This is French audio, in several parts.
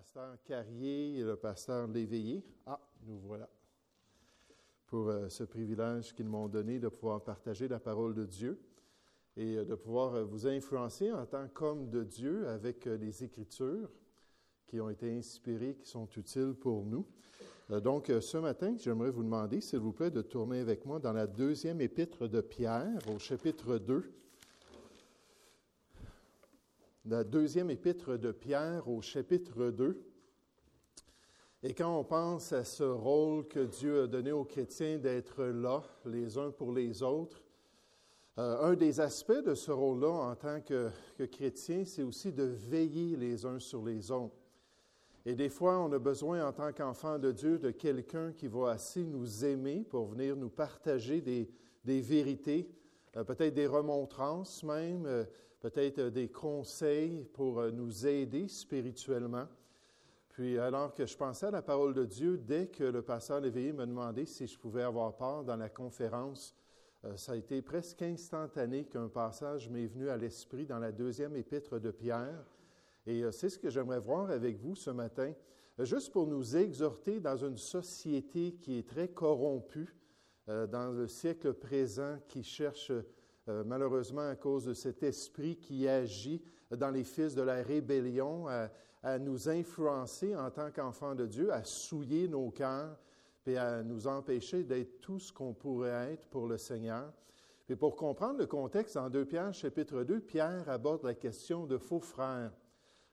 pasteur Carrier et le pasteur Léveillé. Ah, nous voilà pour euh, ce privilège qu'ils m'ont donné de pouvoir partager la parole de Dieu et euh, de pouvoir euh, vous influencer en tant qu'homme de Dieu avec les Écritures qui ont été inspirées, qui sont utiles pour nous. donc, ce matin, j'aimerais vous demander, s'il vous plaît, de tourner avec moi dans la deuxième épître de Pierre, au chapitre 2 la deuxième épître de Pierre au chapitre 2. Et quand on pense à ce rôle que Dieu a donné aux chrétiens d'être là les uns pour les autres, euh, un des aspects de ce rôle-là en tant que, chrétien, c'est aussi de veiller les uns sur les autres. Et des fois, on a besoin en tant qu'enfant de Dieu de quelqu'un qui va assez nous aimer pour venir nous partager des, des vérités, euh, peut-être des remontrances même, euh, peut-être euh, des conseils pour nous aider spirituellement. Puis alors que je pensais à la parole de Dieu, dès que le pasteur Léveillé me demandait si je pouvais avoir part dans la conférence, ça a été presque instantané qu'un passage m'est venu à l'esprit dans la deuxième épître de Pierre. Et c'est ce que j'aimerais voir avec vous ce matin, juste pour nous exhorter dans une société qui est très corrompue, euh, dans le siècle présent qui cherche, euh, malheureusement à cause de cet esprit qui agit dans les fils de la rébellion, à, nous influencer en tant qu'enfants de Dieu, à souiller nos cœurs, et à nous empêcher d'être tout ce qu'on pourrait être pour le Seigneur. Et pour comprendre le contexte, en 2 Pierre, chapitre 2, Pierre aborde la question de faux frères.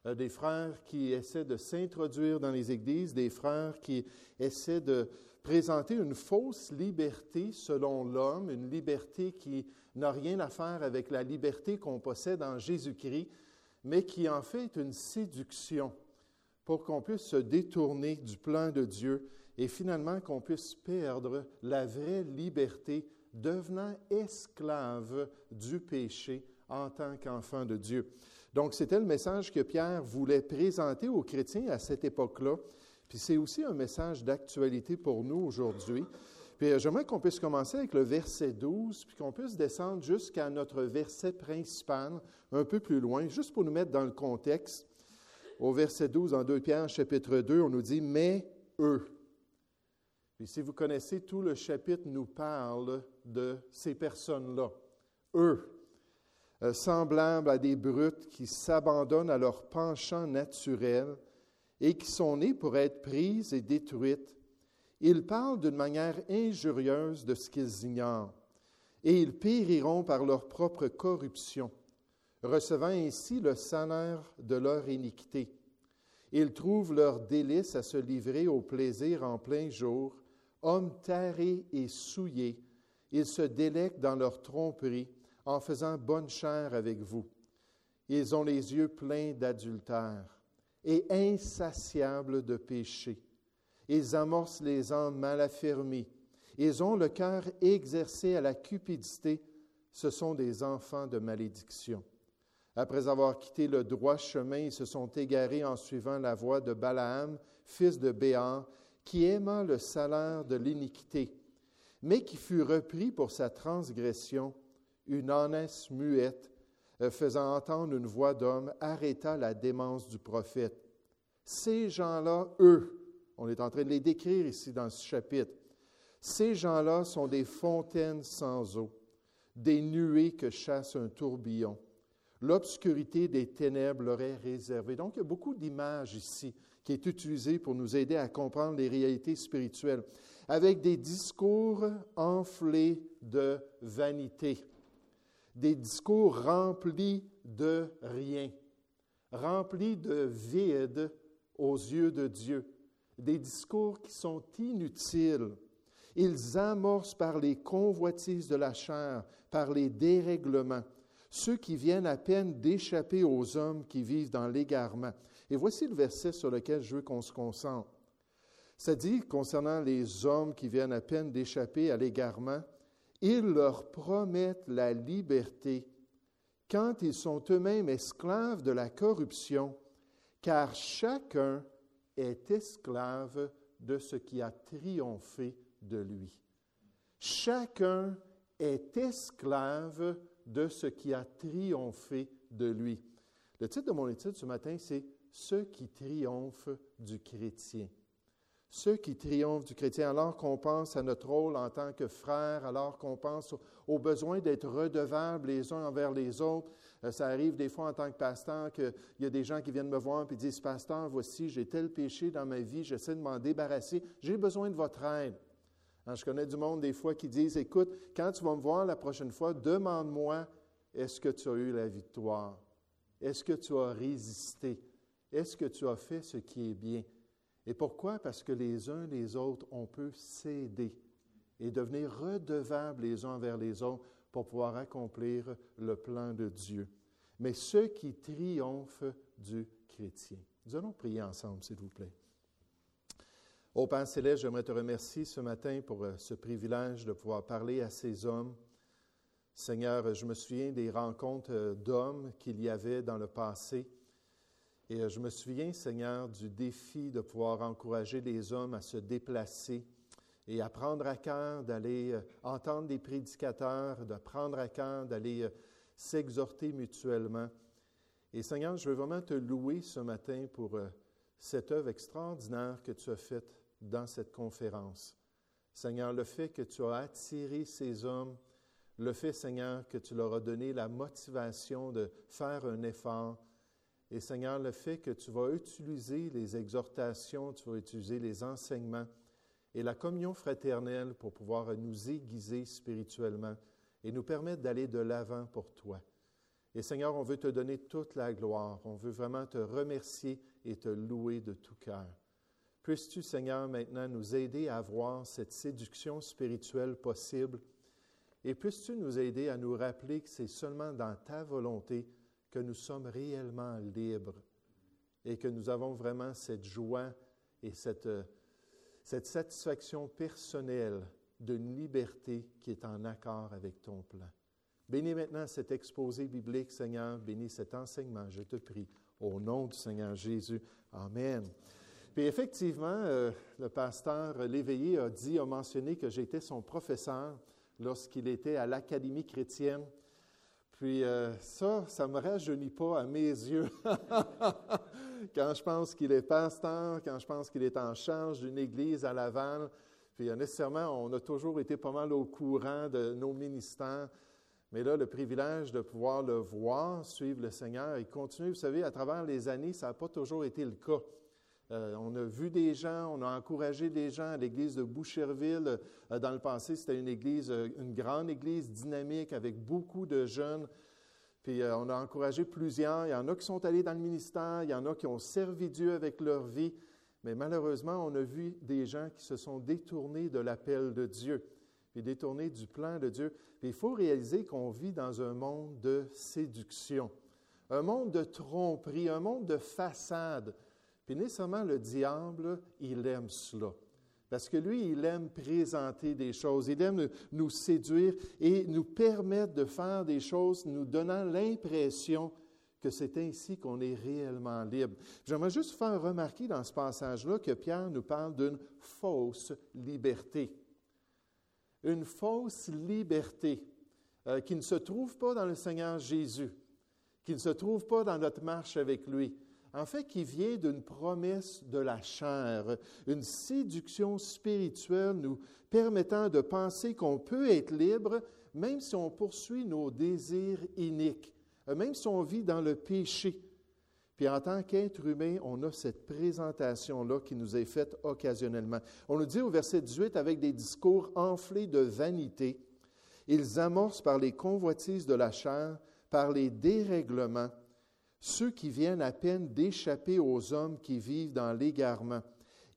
Euh, des frères qui essaient de s'introduire dans les églises, des frères qui essaient de présenter une fausse liberté selon l'homme, une liberté qui n'a rien à faire avec la liberté qu'on possède en Jésus-Christ, mais qui en fait est une séduction pour qu'on puisse se détourner du plan de Dieu et finalement qu'on puisse perdre la vraie liberté, devenant esclave du péché en tant qu'enfant de Dieu. Donc, c'était le message que Pierre voulait présenter aux chrétiens à cette époque-là. Puis c'est aussi un message d'actualité pour nous aujourd'hui. Puis euh, j'aimerais qu'on puisse commencer avec le verset 12, puis qu'on puisse descendre jusqu'à notre verset principal, un peu plus loin, juste pour nous mettre dans le contexte. Au verset 12, en 2 Pierre, chapitre 2, on nous dit Mais eux. Puis si vous connaissez tout le chapitre, nous parle de ces personnes-là. Eux. Euh, semblables à des brutes qui s'abandonnent à leur penchant naturel et qui sont nées pour être prises et détruites. Ils parlent d'une manière injurieuse de ce qu'ils ignorent, et ils périront par leur propre corruption, recevant ainsi le salaire de leur iniquité. Ils trouvent leur délice à se livrer au plaisir en plein jour, hommes tarés et souillés, ils se délectent dans leur tromperie en faisant bonne chair avec vous. Ils ont les yeux pleins d'adultère et insatiables de péché. Ils amorcent les âmes mal affermies. Ils ont le cœur exercé à la cupidité. Ce sont des enfants de malédiction. Après avoir quitté le droit chemin, ils se sont égarés en suivant la voie de Balaam, fils de Béar, qui aima le salaire de l'iniquité, mais qui fut repris pour sa transgression une ânesse muette, euh, faisant entendre une voix d'homme, arrêta la démence du prophète. Ces gens-là, eux, on est en train de les décrire ici dans ce chapitre, ces gens-là sont des fontaines sans eau, des nuées que chasse un tourbillon. L'obscurité des ténèbres leur est réservée. Donc, il y a beaucoup d'images ici qui est utilisée pour nous aider à comprendre les réalités spirituelles, avec des discours enflés de vanité des discours remplis de rien, remplis de vide aux yeux de Dieu, des discours qui sont inutiles. Ils amorcent par les convoitises de la chair, par les dérèglements, ceux qui viennent à peine d'échapper aux hommes qui vivent dans l'égarement. Et voici le verset sur lequel je veux qu'on se concentre. Ça dit, concernant les hommes qui viennent à peine d'échapper à l'égarement, ils leur promettent la liberté quand ils sont eux-mêmes esclaves de la corruption, car chacun est esclave de ce qui a triomphé de lui. Chacun est esclave de ce qui a triomphé de lui. Le titre de mon étude ce matin, c'est ceux qui triomphent du chrétien. Ceux qui triomphent du chrétien, alors qu'on pense à notre rôle en tant que frère, alors qu'on pense au, besoin d'être redevables les uns envers les autres. Euh, ça arrive des fois en tant que pasteur qu'il y a des gens qui viennent me voir et disent Pasteur, voici, j'ai tel péché dans ma vie, j'essaie de m'en débarrasser, j'ai besoin de votre aide. Hein, je connais du monde des fois qui disent Écoute, quand tu vas me voir la prochaine fois, demande-moi est-ce que tu as eu la victoire? Est-ce que tu as résisté? Est-ce que tu as fait ce qui est bien? Et pourquoi? Parce que les uns les autres, on peut s'aider et devenir redevables les uns envers les autres pour pouvoir accomplir le plan de Dieu. Mais ceux qui triomphent du chrétien. Nous allons prier ensemble, s'il vous plaît. Ô Père céleste, j'aimerais te remercier ce matin pour euh, ce privilège de pouvoir parler à ces hommes. Seigneur, je me souviens des rencontres euh, d'hommes qu'il y avait dans le passé et euh, je me souviens, Seigneur, du défi de pouvoir encourager les hommes à se déplacer et à prendre à cœur d'aller euh, entendre des prédicateurs, de prendre à cœur d'aller euh, s'exhorter mutuellement. Et Seigneur, je veux vraiment te louer ce matin pour cette œuvre extraordinaire que tu as faite dans cette conférence. Seigneur, le fait que tu as attiré ces hommes, le fait, Seigneur, que tu leur as donné la motivation de faire un effort, et Seigneur, le fait que tu vas utiliser les exhortations, tu vas utiliser les enseignements et la communion fraternelle pour pouvoir nous aiguiser spirituellement et nous permettre d'aller de l'avant pour toi. Et Seigneur, on veut te donner toute la gloire. On veut vraiment te remercier et te louer de tout cœur. Puisses-tu, Seigneur, maintenant nous aider à avoir cette séduction spirituelle possible? Et puisses-tu nous aider à nous rappeler que c'est seulement dans ta volonté que nous sommes réellement libres et que nous avons vraiment cette joie et cette, cette satisfaction personnelle d'une liberté qui est en accord avec ton plan. Bénis maintenant cet exposé biblique, Seigneur. Bénis cet enseignement, je te prie, au nom du Seigneur Jésus. Amen. Puis effectivement, euh, le pasteur Léveillé a dit, a mentionné que j'étais son professeur lorsqu'il était à l'Académie chrétienne puis euh, ça, ça me rajeunit pas à mes yeux. quand je pense qu'il est pasteur, quand je pense qu'il est en charge d'une église à Laval, puis euh, nécessairement, on a toujours été pas mal au courant de nos ministères. Mais là, le privilège de pouvoir le voir, suivre le Seigneur, il continue. Vous savez, à travers les années, ça n'a pas toujours été le cas. Euh, on a vu des gens, on a encouragé des gens à l'église de Boucherville. Euh, dans le passé, c'était une église, euh, une grande église dynamique avec beaucoup de jeunes. Puis on a encouragé plusieurs. Il y en a qui sont allés dans le ministère, il y en a qui ont servi Dieu avec leur vie. Mais malheureusement, on a vu des gens qui se sont détournés de l'appel de Dieu, et détournés du plan de Dieu. Puis il faut réaliser qu'on vit dans un monde de séduction, un monde de tromperie, un monde de façade. Puis nécessairement, le diable, il aime cela. Parce que lui, il aime présenter des choses, il aime nous séduire et nous permettre de faire des choses, nous donnant l'impression que c'est ainsi qu'on est réellement libre. J'aimerais juste faire remarquer dans ce passage-là que Pierre nous parle d'une fausse liberté. Une fausse liberté euh, qui ne se trouve pas dans le Seigneur Jésus, qui ne se trouve pas dans notre marche avec lui, en fait, qui vient d'une promesse de la chair, une séduction spirituelle nous permettant de penser qu'on peut être libre même si on poursuit nos désirs iniques, même si on vit dans le péché. Puis en tant qu'être humain, on a cette présentation-là qui nous est faite occasionnellement. On nous dit au verset 18, avec des discours enflés de vanité, ils amorcent par les convoitises de la chair, par les dérèglements, ceux qui viennent à peine d'échapper aux hommes qui vivent dans l'égarement.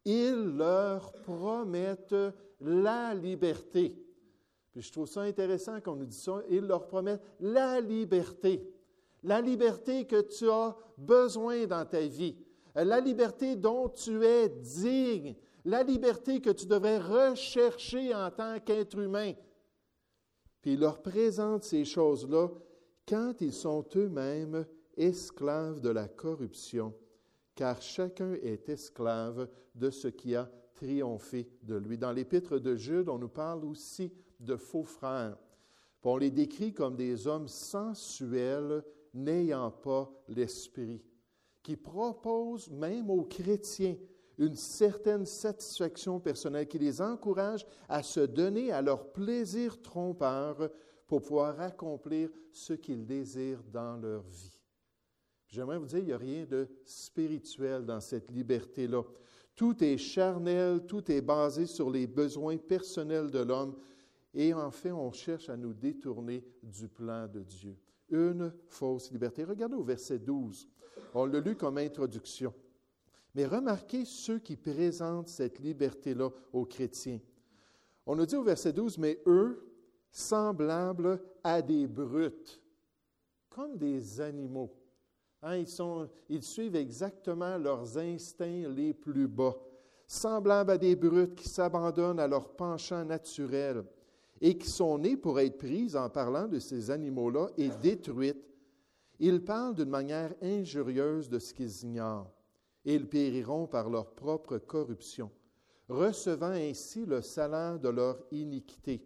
Ils leur promettent la liberté. Puis je trouve ça intéressant qu'on nous dise ça. Ils leur promettent la liberté. La liberté que tu as besoin dans ta vie. La liberté dont tu es digne. La liberté que tu devrais rechercher en tant qu'être humain. Puis ils leur présentent ces choses-là quand ils sont eux-mêmes esclave de la corruption, car chacun est esclave de ce qui a triomphé de lui. Dans l'épître de Jude, on nous parle aussi de faux frères. On les décrit comme des hommes sensuels n'ayant pas l'esprit. qui propose même aux chrétiens une certaine satisfaction personnelle, qui les encourage à se donner à leur plaisir trompeur pour pouvoir accomplir ce qu'ils désirent dans leur vie. J'aimerais vous dire, il n'y a rien de spirituel dans cette liberté-là. Tout est charnel, tout est basé sur les besoins personnels de l'homme. Et en fait, on cherche à nous détourner du plan de Dieu. Une fausse liberté. Regardez au verset 12. On l'a lu comme introduction. Mais remarquez ceux qui présentent cette liberté-là aux chrétiens. On nous dit au verset 12, mais eux, semblables à des brutes, comme des animaux. Hein, ils, ils suivent exactement leurs instincts les plus bas, semblables à des brutes qui s'abandonnent à leur penchant naturel et qui sont nés pour être prises en parlant de ces animaux-là et détruites. Ils parlent d'une manière injurieuse de ce qu'ils ignorent, et ils périront par leur propre corruption, recevant ainsi le salaire de leur iniquité.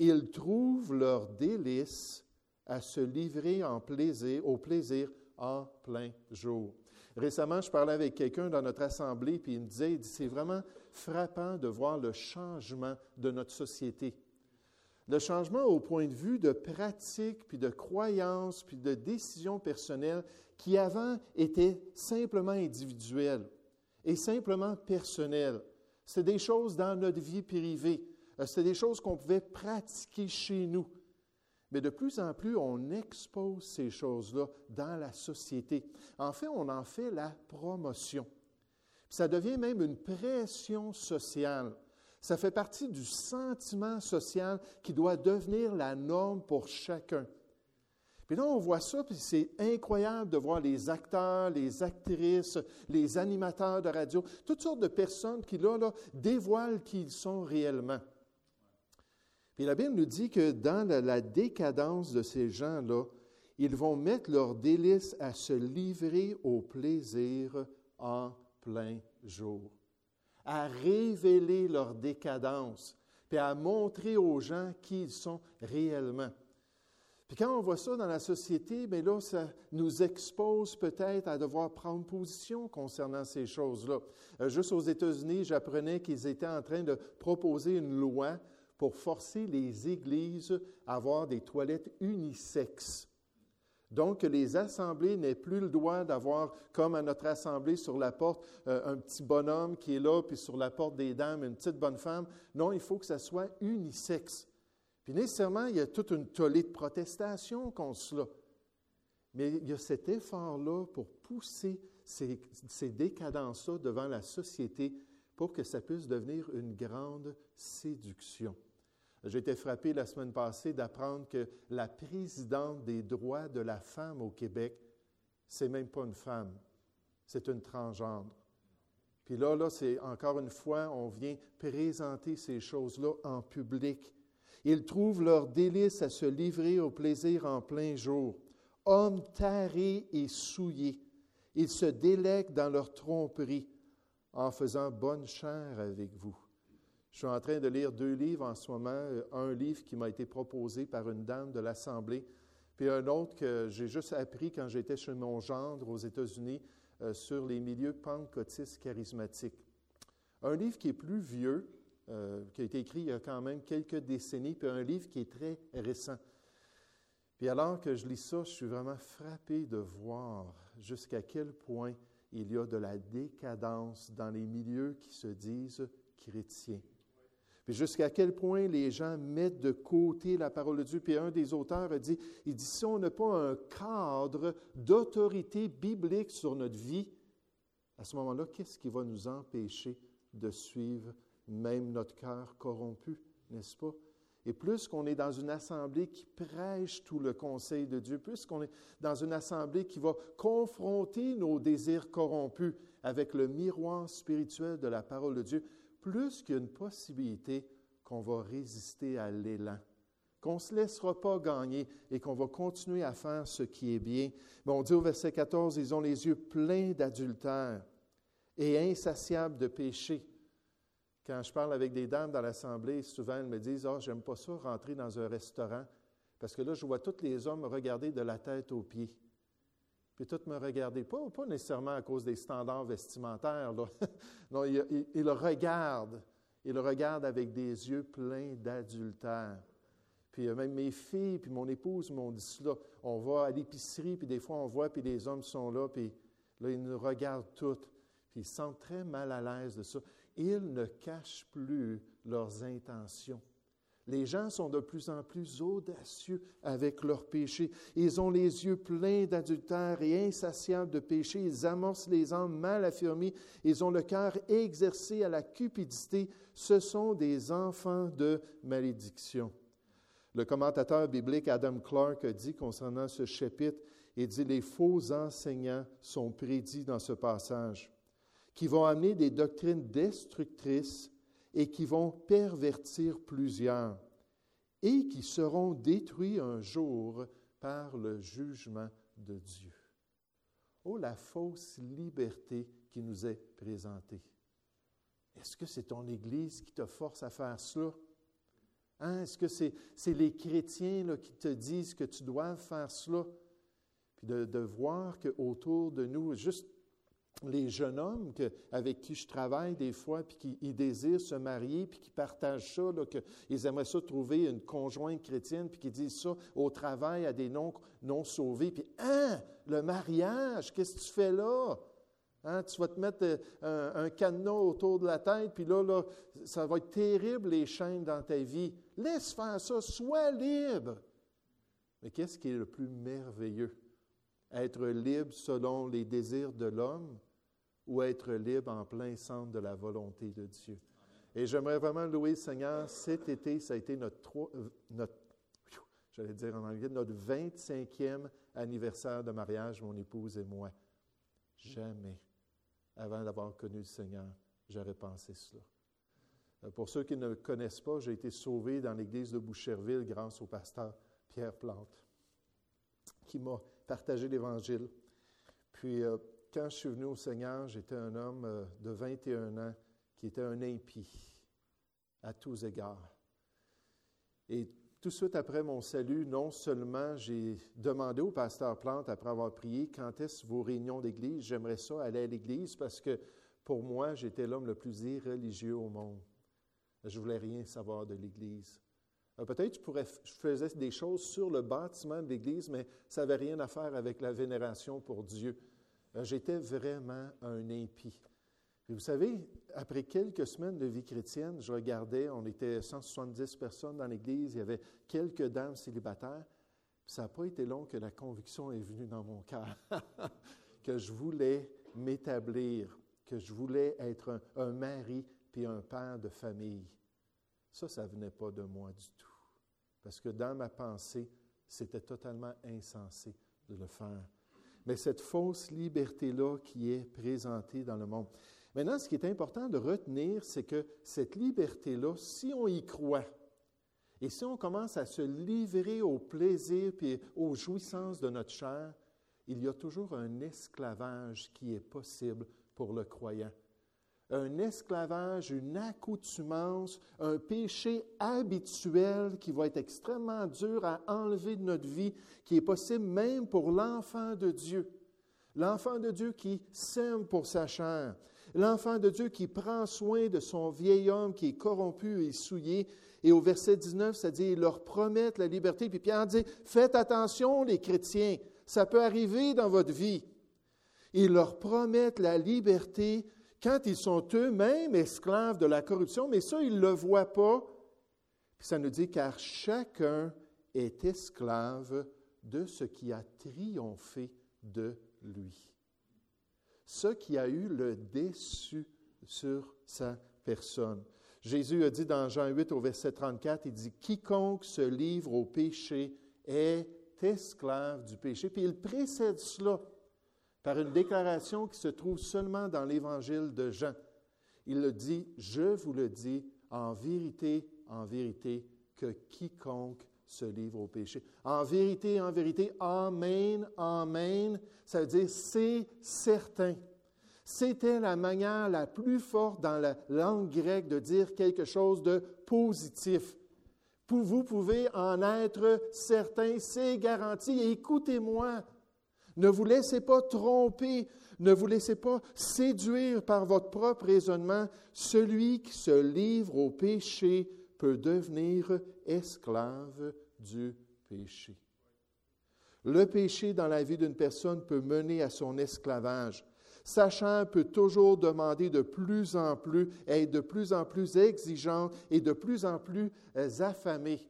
Ils trouvent leur délice à se livrer en plaisir, au plaisir en plein jour. Récemment, je parlais avec quelqu'un dans notre assemblée, puis il me disait, c'est vraiment frappant de voir le changement de notre société. Le changement au point de vue de pratique, puis de croyances, puis de décisions personnelles qui avant étaient simplement individuelles et simplement personnelles. C'est des choses dans notre vie privée. Euh, c'est des choses qu'on pouvait pratiquer chez nous. Mais de plus en plus, on expose ces choses-là dans la société. En fait, on en fait la promotion. Ça devient même une pression sociale. Ça fait partie du sentiment social qui doit devenir la norme pour chacun. Puis là, on voit ça, puis c'est incroyable de voir les acteurs, les actrices, les animateurs de radio, toutes sortes de personnes qui, là, là dévoilent qui ils sont réellement. Puis la Bible nous dit que dans la, décadence de ces gens-là, ils vont mettre leur délice à se livrer au plaisir en plein jour, à révéler leur décadence, puis à montrer aux gens qui ils sont réellement. Puis quand on voit ça dans la société, bien là, ça nous expose peut-être à devoir prendre position concernant ces choses-là. Euh, juste aux États-Unis, j'apprenais qu'ils étaient en train de proposer une loi pour forcer les églises à avoir des toilettes unisexes. Donc, que les assemblées n'aient plus le droit d'avoir, comme à notre assemblée sur la porte, euh, un petit bonhomme qui est là, puis sur la porte des dames, une petite bonne femme. Non, il faut que ça soit unisexe. Puis nécessairement, il y a toute une tollée de protestation contre cela. Mais il y a cet effort-là pour pousser ces, ces décadences-là devant la société pour que ça puisse devenir une grande séduction. J'ai été frappé la semaine passée d'apprendre que la présidente des droits de la femme au Québec, c'est même pas une femme, c'est une transgendre. Puis là, là, c'est encore une fois, on vient présenter ces choses-là en public. Ils trouvent leur délice à se livrer au plaisir en plein jour. Hommes tarés et souillés, ils se délèguent dans leur tromperie en faisant bonne chair avec vous. Je suis en train de lire deux livres en ce moment. Euh, un livre qui m'a été proposé par une dame de l'Assemblée, puis un autre que j'ai juste appris quand j'étais chez mon gendre aux États-Unis euh, sur les milieux pentecôtistes charismatiques. Un livre qui est plus vieux, euh, qui a été écrit il y a quand même quelques décennies, puis un livre qui est très récent. Puis alors que je lis ça, je suis vraiment frappé de voir jusqu'à quel point il y a de la décadence dans les milieux qui se disent chrétiens. Jusqu'à quel point les gens mettent de côté la parole de Dieu. Puis un des auteurs a dit, il dit, si on n'a pas un cadre d'autorité biblique sur notre vie, à ce moment-là, qu'est-ce qui va nous empêcher de suivre même notre cœur corrompu, n'est-ce pas? Et plus qu'on est dans une assemblée qui prêche tout le conseil de Dieu, plus qu'on est dans une assemblée qui va confronter nos désirs corrompus avec le miroir spirituel de la parole de Dieu, plus qu'il possibilité qu'on va résister à l'élan, qu'on ne se laissera pas gagner et qu'on va continuer à faire ce qui est bien. On dit au verset 14, ils ont les yeux pleins d'adultère et insatiables de péché. Quand je parle avec des dames dans l'assemblée, souvent elles me disent oh, j'aime pas ça rentrer dans un restaurant, parce que là, je vois tous les hommes regarder de la tête aux pieds. Puis tout me regarder. Pas, pas nécessairement à cause des standards vestimentaires. Là. non, il, il, il, regarde. Il le regarde avec des yeux pleins d'adultère. Puis même mes filles, puis mon épouse m'ont dit cela. On va à l'épicerie, puis des fois on voit, puis les hommes sont là, puis là, ils nous regardent toutes. Puis ils se sentent très mal à l'aise de ça. Ils ne cachent plus leurs intentions. Les gens sont de plus en plus audacieux avec leurs péchés. Ils ont les yeux pleins d'adultère et insatiables de péché. Ils amorcent les âmes mal affirmées. Ils ont le cœur exercé à la cupidité. Ce sont des enfants de malédiction. Le commentateur biblique Adam Clark a dit concernant ce chapitre, il dit les faux enseignants sont prédits dans ce passage, qui vont amener des doctrines destructrices et qui vont pervertir plusieurs et qui seront détruits un jour par le jugement de Dieu. Oh, la fausse liberté qui nous est présentée. Est-ce que c'est ton Église qui te force à faire cela? Hein? Est-ce que c'est, les chrétiens là, qui te disent que tu dois faire cela? Puis de, de voir qu'autour de nous, juste les jeunes hommes avec qui je travaille des fois, puis qui désirent se marier, puis qui partagent ça, qu'ils aimeraient ça trouver une conjointe chrétienne, puis qui disent ça au travail à des non, non sauvés. Puis, hein, le mariage, qu'est-ce que tu fais là? Hein, tu vas te mettre euh, un, un, cadenas autour de la tête, puis là, là, ça va être terrible, les chaînes dans ta vie. Laisse faire ça, sois libre. Mais qu'est-ce qui est le plus merveilleux? Être libre selon les désirs de l'homme ou être libre en plein centre de la volonté de Dieu. Et j'aimerais vraiment louer le Seigneur. Cet été, ça a été notre, euh, j'allais dire en anglais, notre 25e anniversaire de mariage, mon épouse et moi. Jamais, avant d'avoir connu le Seigneur, j'aurais pensé cela. Euh, pour ceux qui ne me connaissent pas, j'ai été sauvé dans l'église de Boucherville grâce au pasteur Pierre Plante, qui m'a partagé l'Évangile. Puis, euh, quand je suis venu au Seigneur, j'étais un homme euh, de 21 ans qui était un impie à tous égards. Et tout de suite après mon salut, non seulement j'ai demandé au pasteur Plante, après avoir prié, quand est-ce vos réunions d'église? J'aimerais ça aller à l'église parce que pour moi, j'étais l'homme le plus irreligieux au monde. Je voulais rien savoir de l'église. Euh, peut-être je, je faisais des choses sur le bâtiment de l'église, mais ça n'avait rien à faire avec la vénération pour Dieu. Euh, j'étais vraiment un impie. Et vous savez, après quelques semaines de vie chrétienne, je regardais, on était 170 personnes dans l'Église, il y avait quelques dames célibataires. Ça n'a pas été long que la conviction est venue dans mon cœur, que je voulais m'établir, que je voulais être un, mari puis un père de famille. Ça, ça ne venait pas de moi du tout. Parce que dans ma pensée, c'était totalement insensé de le faire mais cette fausse liberté-là qui est présentée dans le monde. Maintenant, ce qui est important de retenir, c'est que cette liberté-là, si on y croit, et si on commence à se livrer au plaisir et aux jouissances de notre chair, il y a toujours un esclavage qui est possible pour le croyant un esclavage, une accoutumance, un péché habituel qui va être extrêmement dur à enlever de notre vie, qui est possible même pour l'enfant de Dieu. L'enfant de Dieu qui sème pour sa chair. L'enfant de Dieu qui prend soin de son vieil homme qui est corrompu et souillé. Et au verset 19, ça dit, il leur promettent la liberté. Puis Pierre dit, faites attention les chrétiens, ça peut arriver dans votre vie. Ils leur promettent la liberté quand ils sont eux-mêmes esclaves de la corruption, mais ça, ils ne le voient pas. Puis ça nous dit, car chacun est esclave de ce qui a triomphé de lui. Ce qui a eu le déçu sur sa personne. Jésus a dit dans Jean 8 au verset 34, il dit, quiconque se livre au péché est esclave du péché. Puis il précède cela par une déclaration qui se trouve seulement dans l'évangile de Jean. Il le dit, je vous le dis, en vérité, en vérité, que quiconque se livre au péché. En vérité, en vérité, Amen, Amen, ça veut dire c'est certain. C'était la manière la plus forte dans la langue grecque de dire quelque chose de positif. Vous pouvez en être certain, c'est garanti. Écoutez-moi, Ne vous laissez pas tromper, ne vous laissez pas séduire par votre propre raisonnement. Celui qui se livre au péché peut devenir esclave du péché. Le péché dans la vie d'une personne peut mener à son esclavage. Sachant peut toujours demander de plus en plus, être de plus en plus exigeant et de plus en plus euh, affamé.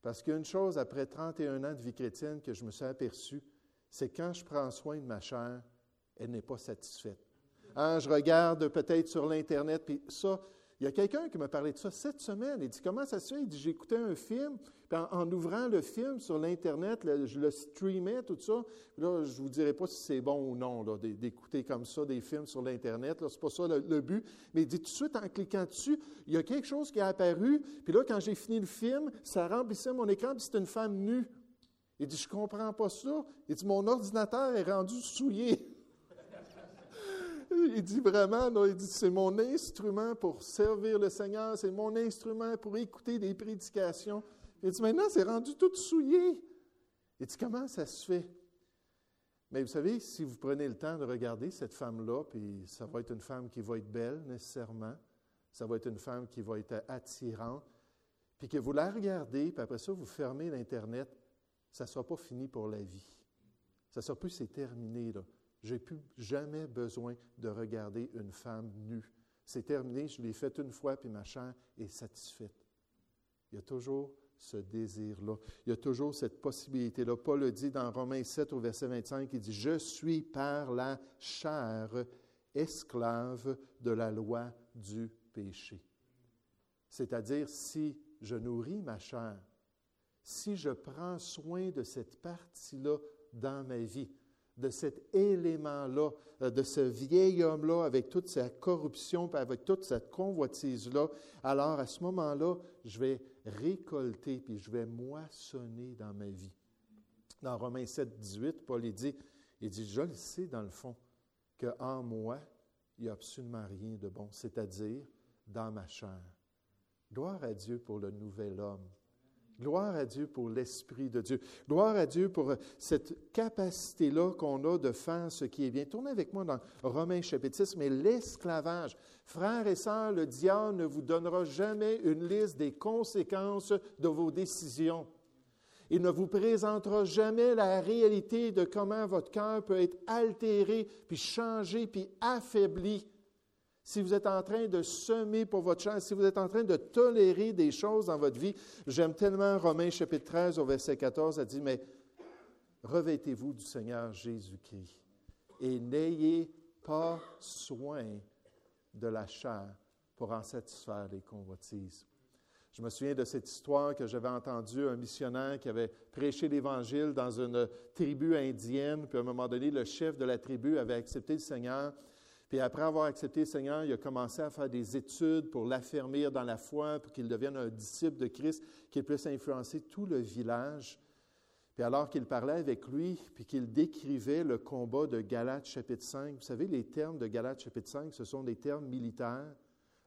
Parce qu'une chose, après 31 ans de vie chrétienne, que je me suis aperçu, c'est quand je prends soin de ma chair, elle n'est pas satisfaite. Hein, je regarde peut-être sur l'Internet, puis ça, il y a quelqu'un qui m'a parlé de ça cette semaine. Il dit Comment ça se fait? Il dit J'écoutais un film, puis en, ouvrant le film sur l'Internet, je le streamais, tout ça. Là, je ne vous dirai pas si c'est bon ou non d'écouter comme ça des films sur l'Internet. Ce n'est pas ça le, but. Mais il dit tout de suite, en cliquant dessus, il y a quelque chose qui est apparu. Puis là, quand j'ai fini le film, ça remplissait mon écran, puis c'était une femme nue. Il dit Je ne comprends pas ça. Il dit Mon ordinateur est rendu souillé. il dit vraiment, il dit, c'est mon instrument pour servir le Seigneur, c'est mon instrument pour écouter des prédications. Il dit, maintenant, c'est rendu tout souillé. Il dit, comment ça se fait? Mais vous savez, si vous prenez le temps de regarder cette femme-là, puis ça va être une femme qui va être belle nécessairement, ça va être une femme qui va être attirante, puis que vous la regardez, puis après ça, vous fermez l'Internet, ça ne sera pas fini pour la vie. Ça ne sera plus, c'est terminé. Là. J'ai plus jamais besoin de regarder une femme nue. C'est terminé, je l'ai fait une fois, puis ma chair est satisfaite. Il y a toujours ce désir-là. Il y a toujours cette possibilité-là. Paul le dit dans Romains 7 au verset 25, il dit, Je suis par la chair esclave de la loi du péché. C'est-à-dire, si je nourris ma chair, si je prends soin de cette partie-là dans ma vie, de cet élément-là, euh, de ce vieil homme-là, avec toute sa corruption, avec toute cette convoitise-là, alors à ce moment-là, je vais récolter, puis je vais moissonner dans ma vie. Dans Romains 7, 18, Paul dit, il dit, je le sais dans le fond, qu'en moi, il n'y a absolument rien de bon, c'est-à-dire dans ma chair. Gloire à Dieu pour le nouvel homme Gloire à Dieu pour l'Esprit de Dieu. Gloire à Dieu pour cette capacité-là qu'on a de faire ce qui est bien. Tournez avec moi dans Romains chapitre 6, mais l'esclavage. Frères et sœurs, le diable ne vous donnera jamais une liste des conséquences de vos décisions. Il ne vous présentera jamais la réalité de comment votre cœur peut être altéré, puis changé, puis affaibli si vous êtes en train de semer pour votre chance, si vous êtes en train de tolérer des choses dans votre vie, j'aime tellement Romains chapitre 13 au verset 14, a dit, mais revêtez-vous du Seigneur Jésus-Christ et n'ayez pas soin de la chair pour en satisfaire les convoitises. Je me souviens de cette histoire que j'avais entendue, un missionnaire qui avait prêché l'Évangile dans une tribu indienne, puis à un moment donné, le chef de la tribu avait accepté le Seigneur, puis après avoir accepté le Seigneur, il a commencé à faire des études pour l'affermir dans la foi, pour qu'il devienne un disciple de Christ, qu'il puisse influencer tout le village. Puis alors qu'il parlait avec lui, puis qu'il décrivait le combat de Galates chapitre 5, vous savez, les termes de Galates chapitre 5, ce sont des termes militaires.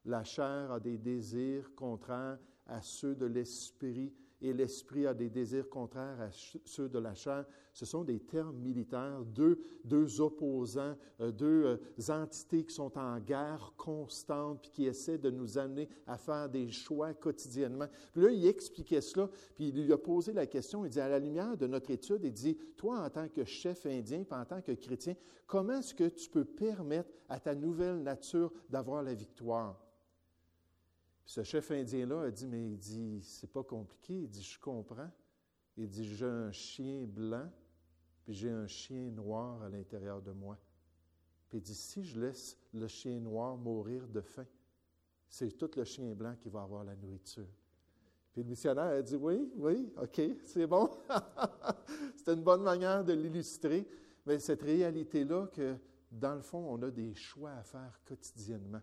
La chair a des désirs contraires à ceux de l'esprit et l'esprit a des désirs contraires à ceux de la chair. Ce sont des termes militaires, deux, deux opposants, euh, deux euh, entités qui sont en guerre constante, puis qui essaient de nous amener à faire des choix quotidiennement. Puis là, il expliquait cela, puis il lui a posé la question, il dit, à la lumière de notre étude, il dit, toi, en tant que chef indien, puis en tant que chrétien, comment est-ce que tu peux permettre à ta nouvelle nature d'avoir la victoire? Ce chef indien-là a dit, mais il dit, c'est pas compliqué. Il dit, je comprends. Il dit, j'ai un chien blanc, puis j'ai un chien noir à l'intérieur de moi. Puis il dit, si je laisse le chien noir mourir de faim, c'est tout le chien blanc qui va avoir la nourriture. Puis le missionnaire a dit, oui, oui, OK, c'est bon. c'est une bonne manière de l'illustrer. Mais cette réalité-là que, dans le fond, on a des choix à faire quotidiennement.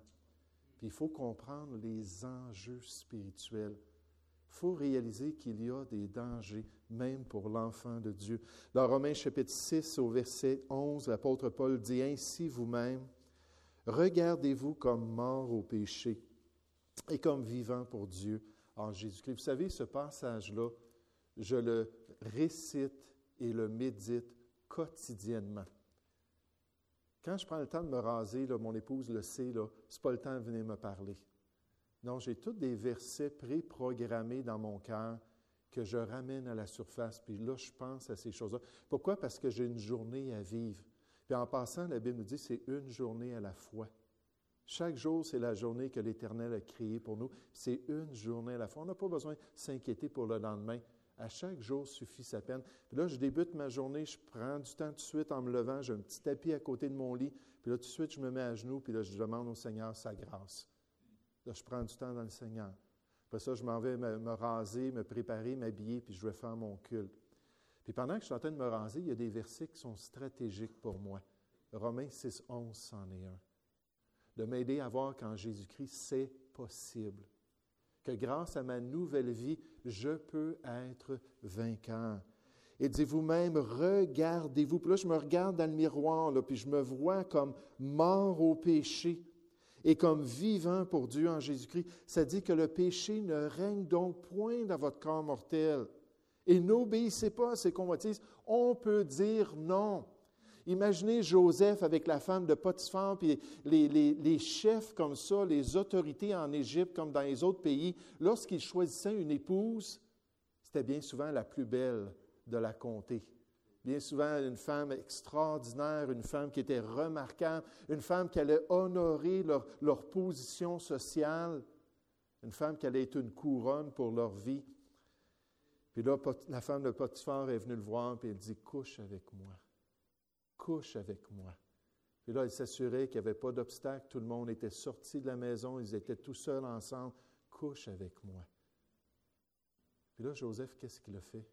Puis il faut comprendre les enjeux spirituels. Il faut réaliser qu'il y a des dangers, même pour l'enfant de Dieu. Dans Romains chapitre 6, au verset 11, l'apôtre Paul dit Ainsi vous-même, regardez-vous comme mort au péché et comme vivant pour Dieu en Jésus-Christ. Vous savez, ce passage-là, je le récite et le médite quotidiennement. Quand je prends le temps de me raser, mon épouse le sait, ce n'est pas le temps de venir me parler. Non, j'ai tous des versets préprogrammés dans mon cœur que je ramène à la surface, puis là, je pense à ces choses-là. Pourquoi? Parce que j'ai une journée à vivre. Puis en passant, la Bible nous dit c'est une journée à la fois. Chaque jour, c'est la journée que l'Éternel a créée pour nous. C'est une journée à la fois. On n'a pas besoin de s'inquiéter pour le lendemain. À chaque jour suffit sa peine. Puis là, je débute ma journée, je prends du temps tout de suite en me levant, j'ai un petit tapis à côté de mon lit, puis là, tout de suite, je me mets à genoux, puis là, je demande au Seigneur sa grâce. Là, je prends du temps dans le Seigneur. Après ça, je m'en vais me, raser, me préparer, m'habiller, puis je vais faire mon culte. Puis pendant que je suis en train de me raser, il y a des versets qui sont stratégiques pour moi. Romains 6, 11, c'en est un. De m'aider à voir qu'en Jésus-Christ, c'est possible. Que grâce à ma nouvelle vie, je peux être vainqueur. Et dites vous-même, regardez-vous. Puis là, je me regarde dans le miroir, puis je me vois comme mort au péché et comme vivant pour Dieu en Jésus-Christ. Ça dit que le péché ne règne donc point dans votre corps mortel. Et n'obéissez pas à ces convoitises. On peut dire non. Imaginez Joseph avec la femme de Potiphar, puis les, les, chefs comme ça, les autorités en Égypte comme dans les autres pays, lorsqu'ils choisissaient une épouse, c'était bien souvent la plus belle de la comté. Bien souvent, une femme extraordinaire, une femme qui était remarquable, une femme qui allait honorer leur, leur position sociale, une femme qui allait être une couronne pour leur vie. Puis là, la femme de Potiphar est venue le voir, et elle dit Couche avec moi couche avec moi. Et là, il s'assurait qu'il n'y avait pas d'obstacle, tout le monde était sorti de la maison, ils étaient tous seuls ensemble, couche avec moi. Puis là, Joseph, qu'est-ce qu'il a fait?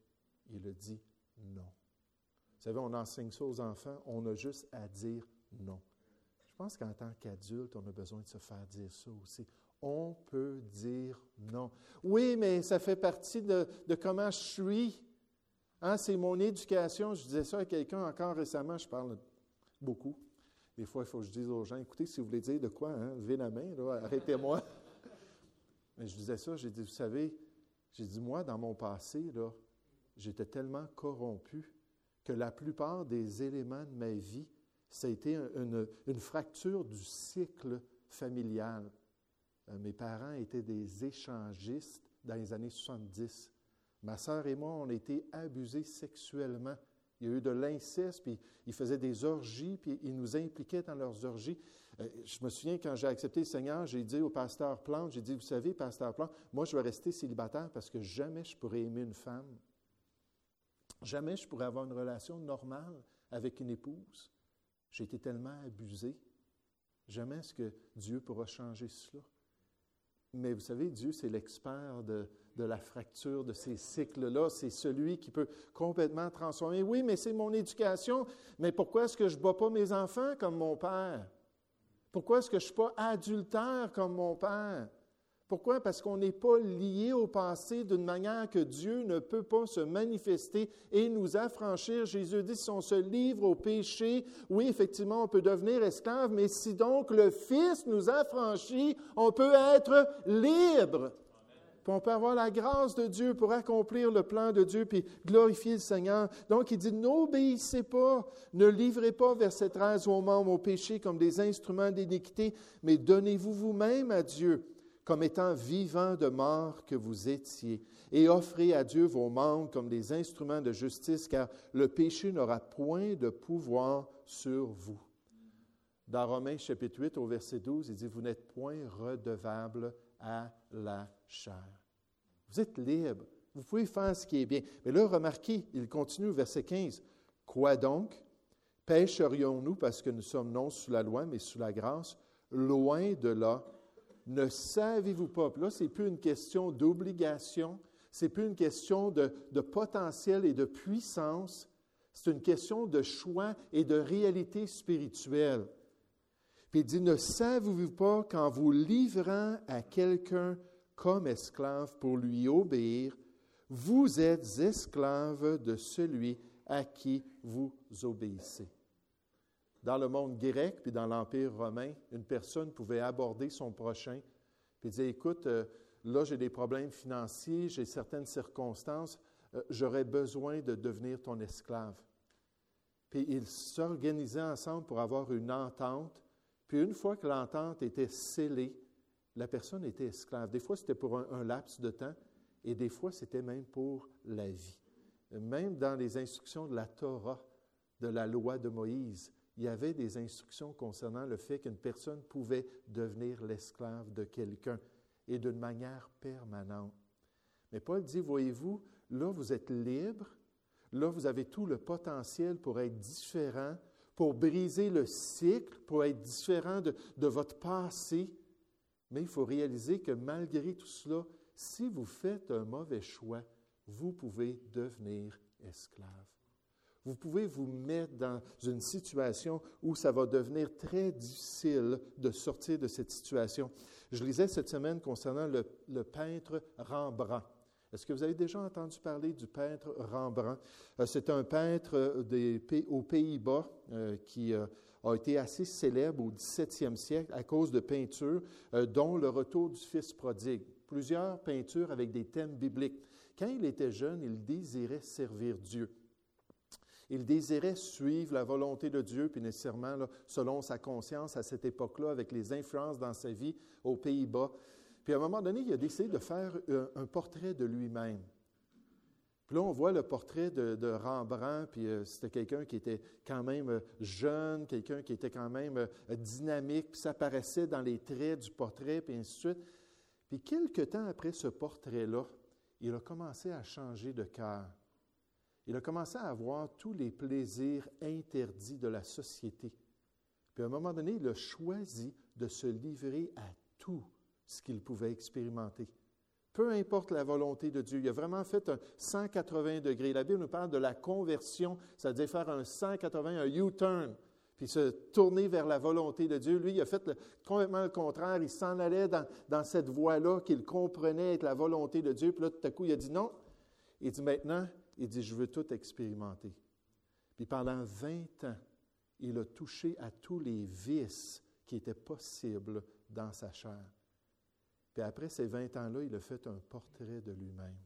Il a dit non. Vous savez, on enseigne ça aux enfants, on a juste à dire non. Je pense qu'en tant qu'adulte, on a besoin de se faire dire ça aussi. On peut dire non. Oui, mais ça fait partie de, de comment je suis. Hein, c'est mon éducation. Je disais ça à quelqu'un encore récemment, je parle beaucoup. Des fois, il faut que je dise aux gens, écoutez, si vous voulez dire de quoi, hein, levez la main, arrêtez-moi. Mais je disais ça, j'ai dit, vous savez, j'ai dit, moi, dans mon passé, là, j'étais tellement corrompu que la plupart des éléments de ma vie, ça a été une, une fracture du cycle familial. Euh, mes parents étaient des échangistes dans les années 70. Ma sœur et moi, on a été abusés sexuellement. Il y a eu de l'inceste, puis ils faisaient des orgies, puis ils nous impliquaient dans leurs orgies. Euh, je me souviens, quand j'ai accepté le Seigneur, j'ai dit au pasteur Plante, j'ai dit, vous savez, pasteur Plante, moi, je vais rester célibataire parce que jamais je pourrais aimer une femme. Jamais je pourrais avoir une relation normale avec une épouse. J'ai été tellement abusé. Jamais est-ce que Dieu pourra changer cela. Mais vous savez, Dieu, c'est l'expert de, de la fracture de ces cycles-là. C'est celui qui peut complètement transformer. Oui, mais c'est mon éducation. Mais pourquoi est-ce que je ne bats pas mes enfants comme mon père? Pourquoi est-ce que je ne suis pas adultère comme mon père? Pourquoi? Parce qu'on n'est pas lié au passé d'une manière que Dieu ne peut pas se manifester et nous affranchir. Jésus dit, si on se livre au péché, oui, effectivement, on peut devenir esclave, mais si donc le Fils nous affranchit, on peut être libre. Puis on peut avoir la grâce de Dieu pour accomplir le plan de Dieu, puis glorifier le Seigneur. Donc il dit, n'obéissez pas, ne livrez pas, verset 13, vos membres au péché comme des instruments d'iniquité, mais donnez-vous vous-même à Dieu comme étant vivants de mort que vous étiez, et offrez à Dieu vos membres comme des instruments de justice, car le péché n'aura point de pouvoir sur vous. Dans Romains chapitre 8 au verset 12, il dit, vous n'êtes point redevables à la chair. Vous êtes libre. Vous pouvez faire ce qui est bien. Mais là, remarquez, il continue au verset 15. Quoi donc? Pêcherions-nous parce que nous sommes non sous la loi, mais sous la grâce? Loin de là. Ne savez-vous pas? là, ce n'est plus une question d'obligation, ce n'est plus une question de, de potentiel et de puissance, c'est une question de choix et de réalité spirituelle. Puis il dit, ne savez-vous pas qu'en vous livrant à quelqu'un comme esclave pour lui obéir, vous êtes esclave de celui à qui vous obéissez? Dans le monde grec puis dans l'Empire romain, une personne pouvait aborder son prochain et dire, écoute, euh, là j'ai des problèmes financiers, j'ai certaines circonstances, euh, j'aurais besoin de devenir ton esclave. puis ils s'organisaient ensemble pour avoir une entente. Puis une fois que l'entente était scellée, la personne était esclave. Des fois, c'était pour un, laps de temps, et des fois, c'était même pour la vie. Même dans les instructions de la Torah, de la loi de Moïse, il y avait des instructions concernant le fait qu'une personne pouvait devenir l'esclave de quelqu'un et d'une manière permanente. Mais Paul dit, voyez-vous, là, vous êtes libre, là, vous avez tout le potentiel pour être différent, pour briser le cycle, pour être différent de, votre passé. Mais il faut réaliser que malgré tout cela, si vous faites un mauvais choix, vous pouvez devenir esclave. Vous pouvez vous mettre dans une situation où ça va devenir très difficile de sortir de cette situation. Je lisais cette semaine concernant le, peintre Rembrandt. Est-ce que vous avez déjà entendu parler du peintre Rembrandt? Euh, c'est un peintre des, aux Pays-Bas euh, qui euh, a été assez célèbre au 17e siècle à cause de peintures, dont le retour du Fils prodigue. Plusieurs peintures avec des thèmes bibliques. Quand il était jeune, il désirait servir Dieu. Il désirait suivre la volonté de Dieu, puis nécessairement, selon sa conscience à cette époque-là, avec les influences dans sa vie aux Pays-Bas. Puis à un moment donné, il a décidé de faire un, portrait de lui-même. Puis là, on voit le portrait de, Rembrandt, puis euh, c'était quelqu'un qui était quand même euh, jeune, quelqu'un qui était quand même euh, dynamique, puis ça apparaissait dans les traits du portrait, puis ainsi de suite. Puis quelque temps après ce portrait-là, il a commencé à changer de cœur il a commencé à avoir tous les plaisirs interdits de la société. Puis à un moment donné, il a choisi de se livrer à tout ce qu'il pouvait expérimenter. Peu importe la volonté de Dieu. Il a vraiment fait un 180 degrés. La Bible nous parle de la conversion, c'est-à-dire faire un 180, un U-turn, puis se tourner vers la volonté de Dieu. Lui, il a fait complètement le contraire. Il s'en allait dans, dans cette voie-là qu'il comprenait être la volonté de Dieu. Puis là, tout à coup, il a dit non. Il dit maintenant, il dit, je veux tout expérimenter. Puis pendant 20 ans, il a touché à tous les vices qui étaient possibles dans sa chair. Puis après ces 20 ans-là, il a fait un portrait de lui-même.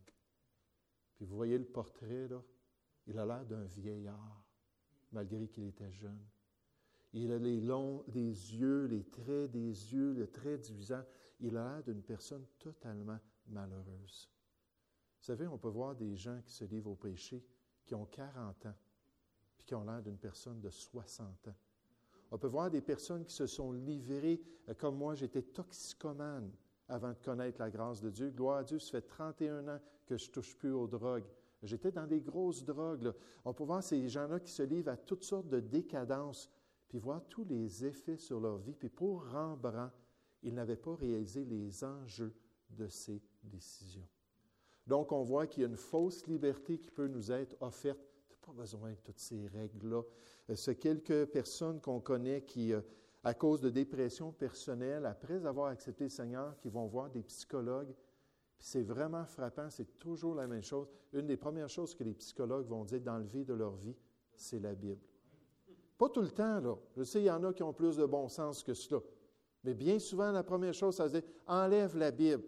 Puis vous voyez le portrait, là? Il a l'air d'un vieillard, malgré qu'il était jeune. Il a les longs des yeux, les traits des yeux, le trait du visage. Il a l'air d'une personne totalement malheureuse. Vous savez, on peut voir des gens qui se livrent au péché, qui ont 40 ans, puis qui ont l'air d'une personne de 60 ans. On peut voir des personnes qui se sont livrées, euh, comme moi, j'étais toxicomane avant de connaître la grâce de Dieu. Gloire à Dieu, ça fait 31 ans que je touche plus aux drogues. J'étais dans des grosses drogues. On peut voir ces gens-là qui se livrent à toutes sortes de décadences, puis voir tous les effets sur leur vie. Puis pour Rembrandt, il n'avait pas réalisé les enjeux de ses décisions. Donc, on voit qu'il y a une fausse liberté qui peut nous être offerte. Tu n'as pas besoin de toutes ces règles-là. Euh, c'est quelques personnes qu'on connaît qui, euh, à cause de dépression personnelle, après avoir accepté le Seigneur, qui vont voir des psychologues. c'est vraiment frappant, c'est toujours la même chose. Une des premières choses que les psychologues vont dire d'enlever de leur vie, c'est la Bible. Pas tout le temps, là. Je sais, il y en a qui ont plus de bon sens que cela. Mais bien souvent, la première chose, ça se dit enlève la Bible.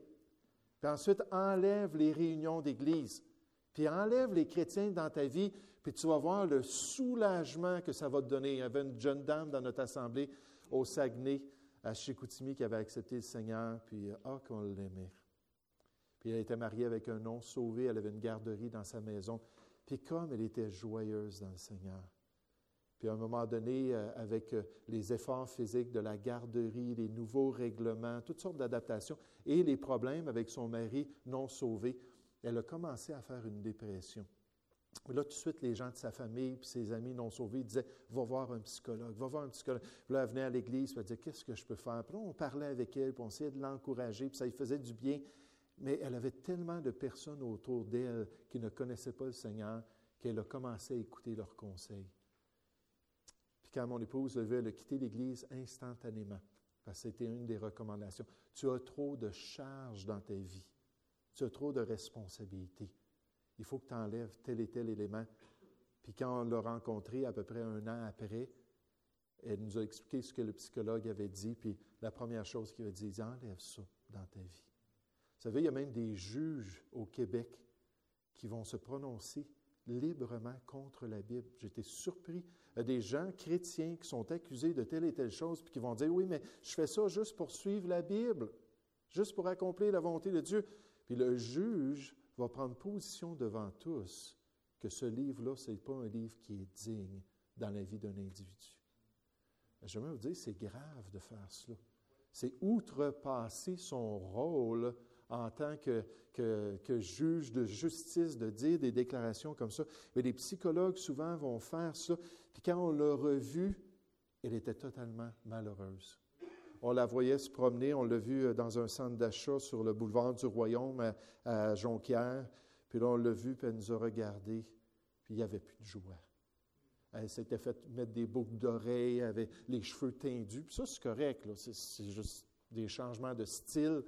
Puis ensuite, enlève les réunions d'église. Puis enlève les chrétiens dans ta vie, puis tu vas voir le soulagement que ça va te donner. Il y avait une jeune dame dans notre assemblée au Saguenay, à Chicoutimi, qui avait accepté le Seigneur, puis ah, qu'on l'aimait. Puis elle était mariée avec un non sauvé, elle avait une garderie dans sa maison. Puis comme elle était joyeuse dans le Seigneur. Puis à un moment donné, euh, avec euh, les efforts physiques de la garderie, les nouveaux règlements, toutes sortes d'adaptations et les problèmes avec son mari non sauvé, elle a commencé à faire une dépression. Là, tout de suite, les gens de sa famille puis ses amis non sauvés disaient Va voir un psychologue, va voir un psychologue. Puis là, elle venait à l'église, puis elle disait Qu'est-ce que je peux faire? Puis là, on parlait avec elle, puis on essayait de l'encourager, puis ça lui faisait du bien. Mais elle avait tellement de personnes autour d'elle qui ne connaissaient pas le Seigneur qu'elle a commencé à écouter leurs conseils quand mon épouse devait elle quitter l'Église instantanément, parce que c'était une des recommandations. Tu as trop de charges dans ta vie. Tu as trop de responsabilités. Il faut que tu enlèves tel et tel élément. Puis quand on l'a rencontré à peu près un an après, elle nous a expliqué ce que le psychologue avait dit. Puis la première chose qu'il a dit, enlève ça dans ta vie. Vous savez, il y a même des juges au Québec qui vont se prononcer librement contre la Bible. J'étais surpris euh, des gens chrétiens qui sont accusés de telle et telle chose, puis qui vont dire, oui, mais je fais ça juste pour suivre la Bible, juste pour accomplir la volonté de Dieu. Puis le juge va prendre position devant tous que ce livre-là, ce n'est pas un livre qui est digne dans la vie d'un individu. J'aimerais vous dire, c'est grave de faire cela. C'est outrepasser son rôle en tant que, que, juge de justice de dire des déclarations comme ça. Mais les psychologues souvent vont faire ça. Puis quand on l'a revue, elle était totalement malheureuse. On la voyait se promener, on l'a vu euh, dans un centre d'achat sur le boulevard du Royaume à, Jonquière. Puis là, on l'a vu, puis elle nous a regardés, puis il n'y avait plus de joie. Elle s'était fait mettre des boucles d'oreilles, avait les cheveux tendus. Puis ça, c'est correct, c'est juste des changements de style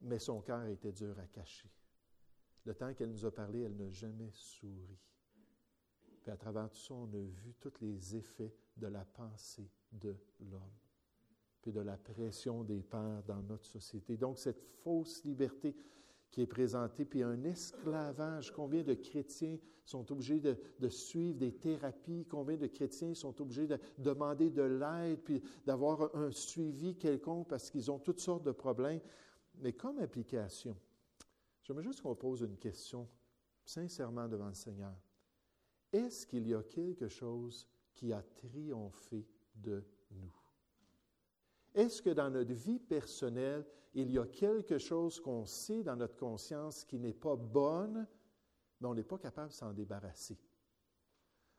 mais son cœur était dur à cacher. Le temps qu'elle nous a parlé, elle n'a jamais souri. Puis à travers tout ça, on a vu tous les effets de la pensée de l'homme, puis de la pression des pères dans notre société. Donc cette fausse liberté qui est présentée, puis un esclavage. Combien de chrétiens sont obligés de, suivre des thérapies? Combien de chrétiens sont obligés de demander de l'aide, puis d'avoir un suivi quelconque parce qu'ils ont toutes sortes de problèmes? Mais comme application, j'aimerais juste qu'on pose une question sincèrement devant le Seigneur. Est-ce qu'il y a quelque chose qui a triomphé de nous? Est-ce que dans notre vie personnelle, il y a quelque chose qu'on sait dans notre conscience qui n'est pas bonne, mais on n'est pas capable de s'en débarrasser?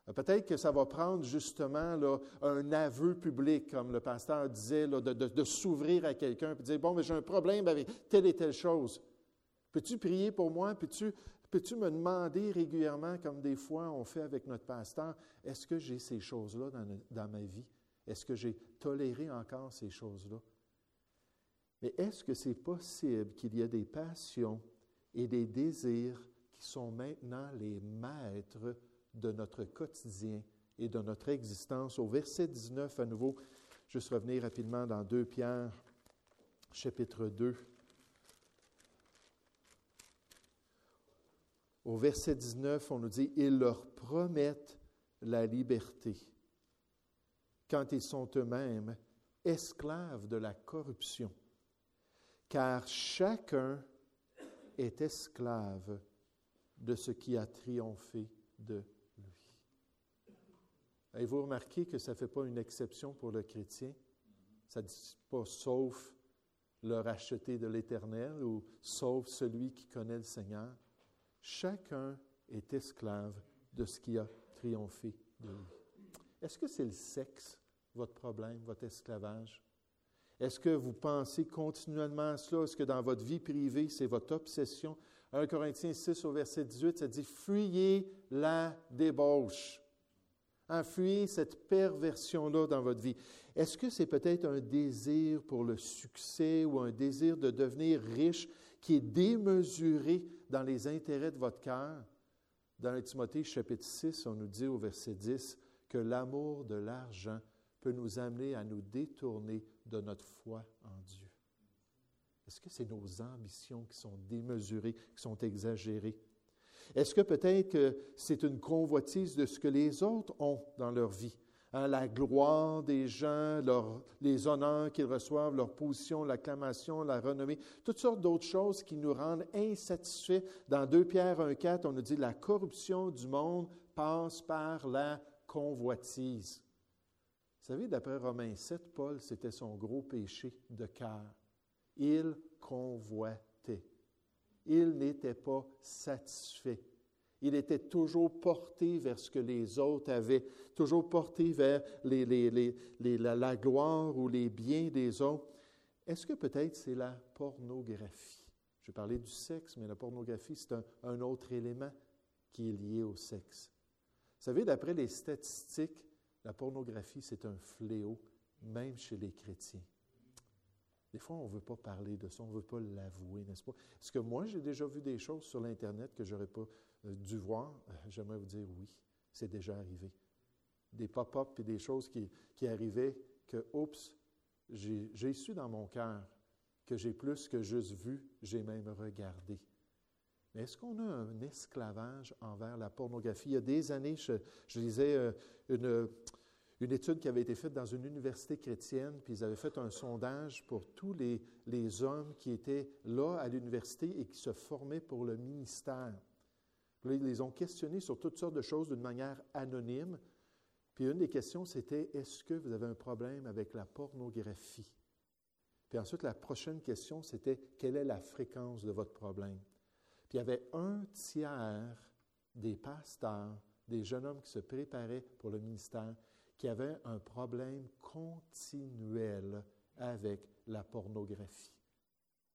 Euh, peut-être que ça va prendre justement un aveu public, comme le pasteur disait, de, s'ouvrir à quelqu'un et dire, bon, mais j'ai un problème avec telle et telle chose. Peux-tu prier pour moi? Peux-tu, me demander régulièrement, comme des fois on fait avec notre pasteur, est-ce que j'ai ces choses-là dans ma vie? Est-ce que j'ai toléré encore ces choses-là? Mais est-ce que c'est possible qu'il y ait des passions et des désirs qui sont maintenant les maîtres de notre quotidien et de notre existence? Au verset 19, à nouveau, juste revenir rapidement dans 2 Pierre, chapitre 2. Au verset 19, on nous dit, ils leur promettent la liberté quand ils sont eux-mêmes esclaves de la corruption, car chacun est esclave de ce qui a triomphé de Avez-vous remarqué que ça ne fait pas une exception pour le chrétien? Ça ne dit pas sauf le racheté de l'Éternel ou sauf celui qui connaît le Seigneur. Chacun est esclave de ce qui a triomphé de lui. Est-ce que c'est le sexe, votre problème, votre esclavage? Est-ce que vous pensez continuellement à cela? Est-ce que dans votre vie privée, c'est votre obsession? 1 Corinthiens 6 au verset 18, ça dit Fuyez la débauche enfuyez cette perversion-là dans votre vie. Est-ce que c'est peut-être un désir pour le succès ou un désir de devenir riche qui est démesuré dans les intérêts de votre cœur? Dans Timothée chapitre 6, on nous dit au verset 10 que l'amour de l'argent peut nous amener à nous détourner de notre foi en Dieu. Est-ce que c'est nos ambitions qui sont démesurées, qui sont exagérées? Est-ce que peut-être que c'est une convoitise de ce que les autres ont dans leur vie? Hein, la gloire des gens, les honneurs qu'ils reçoivent, leur position, l'acclamation, la renommée, toutes sortes d'autres choses qui nous rendent insatisfaits. Dans 2 Pierre 1,4, on nous dit la corruption du monde passe par la convoitise. Savez, d'après Romains 7, Paul, c'était son gros péché de cœur. Il convoitait il n'était pas satisfait. Il était toujours porté vers ce que les autres avaient, toujours porté vers la, gloire ou les biens des autres. Est-ce que peut-être c'est la pornographie? Je parlais du sexe, mais la pornographie, c'est un autre élément qui est lié au sexe. Vous savez, d'après les statistiques, la pornographie, c'est un fléau, même chez les chrétiens. Des fois, on ne veut pas parler de ça, on ne veut pas l'avouer, n'est-ce pas? Est-ce que moi, j'ai déjà vu des choses sur l'Internet que je n'aurais pas euh, dû voir? Euh, j'aimerais vous dire oui, c'est déjà arrivé. Des pop-up et des choses qui, qui arrivaient que, oups, j'ai su dans mon cœur que j'ai plus que juste vu, j'ai même regardé. Mais est-ce qu'on a un esclavage envers la pornographie? Il y a des années, je, lisais euh, une, étude qui avait été faite dans une université chrétienne, puis ils avaient fait un sondage pour tous les hommes qui étaient là à l'université et qui se formaient pour le ministère. ils les ont questionnés sur toutes sortes de choses d'une manière anonyme. Puis une des questions, c'était est-ce que vous avez un problème avec la pornographie? Puis ensuite, la prochaine question, c'était quelle est la fréquence de votre problème? Puis il y avait un tiers des pasteurs, des jeunes hommes qui se préparaient pour le ministère, qui avaient un problème continuel avec la pornographie.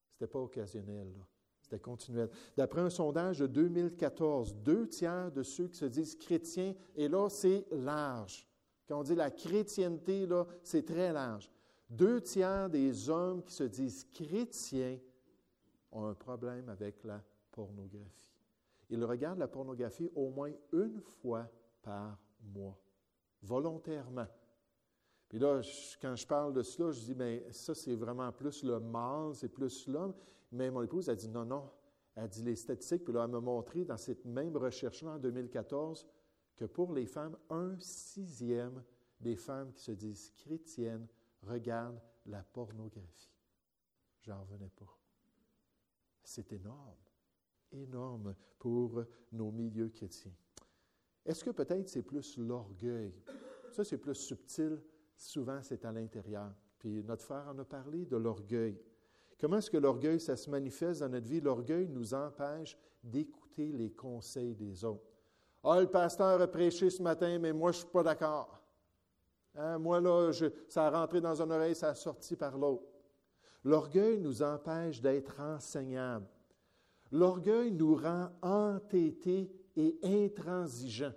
Ce n'était pas occasionnel, C'était continuel. D'après un sondage de 2014, deux tiers de ceux qui se disent chrétiens, et là, c'est large. Quand on dit la chrétienté, là, c'est très large. Deux tiers des hommes qui se disent chrétiens ont un problème avec la pornographie. Ils regardent la pornographie au moins une fois par mois, volontairement. Puis là, quand je parle de cela, je dis, mais ça, c'est vraiment plus le mâle, c'est plus l'homme. Mais mon épouse a dit, non, non. Elle dit les statistiques, puis là, elle m'a montré dans cette même recherche-là en 2014 que pour les femmes, un sixième des femmes qui se disent chrétiennes regardent la pornographie. J'en revenais pas. C'est énorme énorme pour nos milieux chrétiens. Est-ce que peut-être c'est plus l'orgueil? Ça, c'est plus subtil. Souvent, c'est à l'intérieur. Puis notre frère en a parlé de l'orgueil. Comment est-ce que l'orgueil, ça se manifeste dans notre vie? L'orgueil nous empêche d'écouter les conseils des autres. Ah, le pasteur a prêché ce matin, mais moi, je ne suis pas d'accord. Hein, moi, là, ça a rentré dans une oreille, ça a sorti par l'autre. L'orgueil nous empêche d'être enseignables. L'orgueil nous rend entêtés et intransigeants.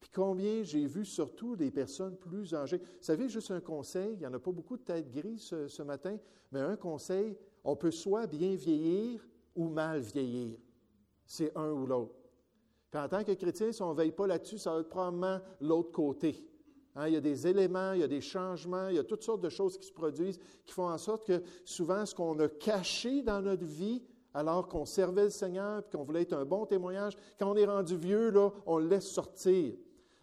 Puis combien j'ai vu surtout des personnes plus âgées. Vous savez, juste un conseil, il n'y en a pas beaucoup de têtes grises ce, matin, mais un conseil, on peut soit bien vieillir ou mal vieillir. C'est un ou l'autre. Puis en tant que chrétien, si on ne veille pas là-dessus, ça va être probablement l'autre côté. Hein, il y a des éléments, il y a des changements, il y a toutes sortes de choses qui se produisent qui font en sorte que souvent ce qu'on a caché dans notre vie alors qu'on servait le Seigneur et qu'on voulait être un bon témoignage. Quand on est rendu vieux, on le laisse sortir.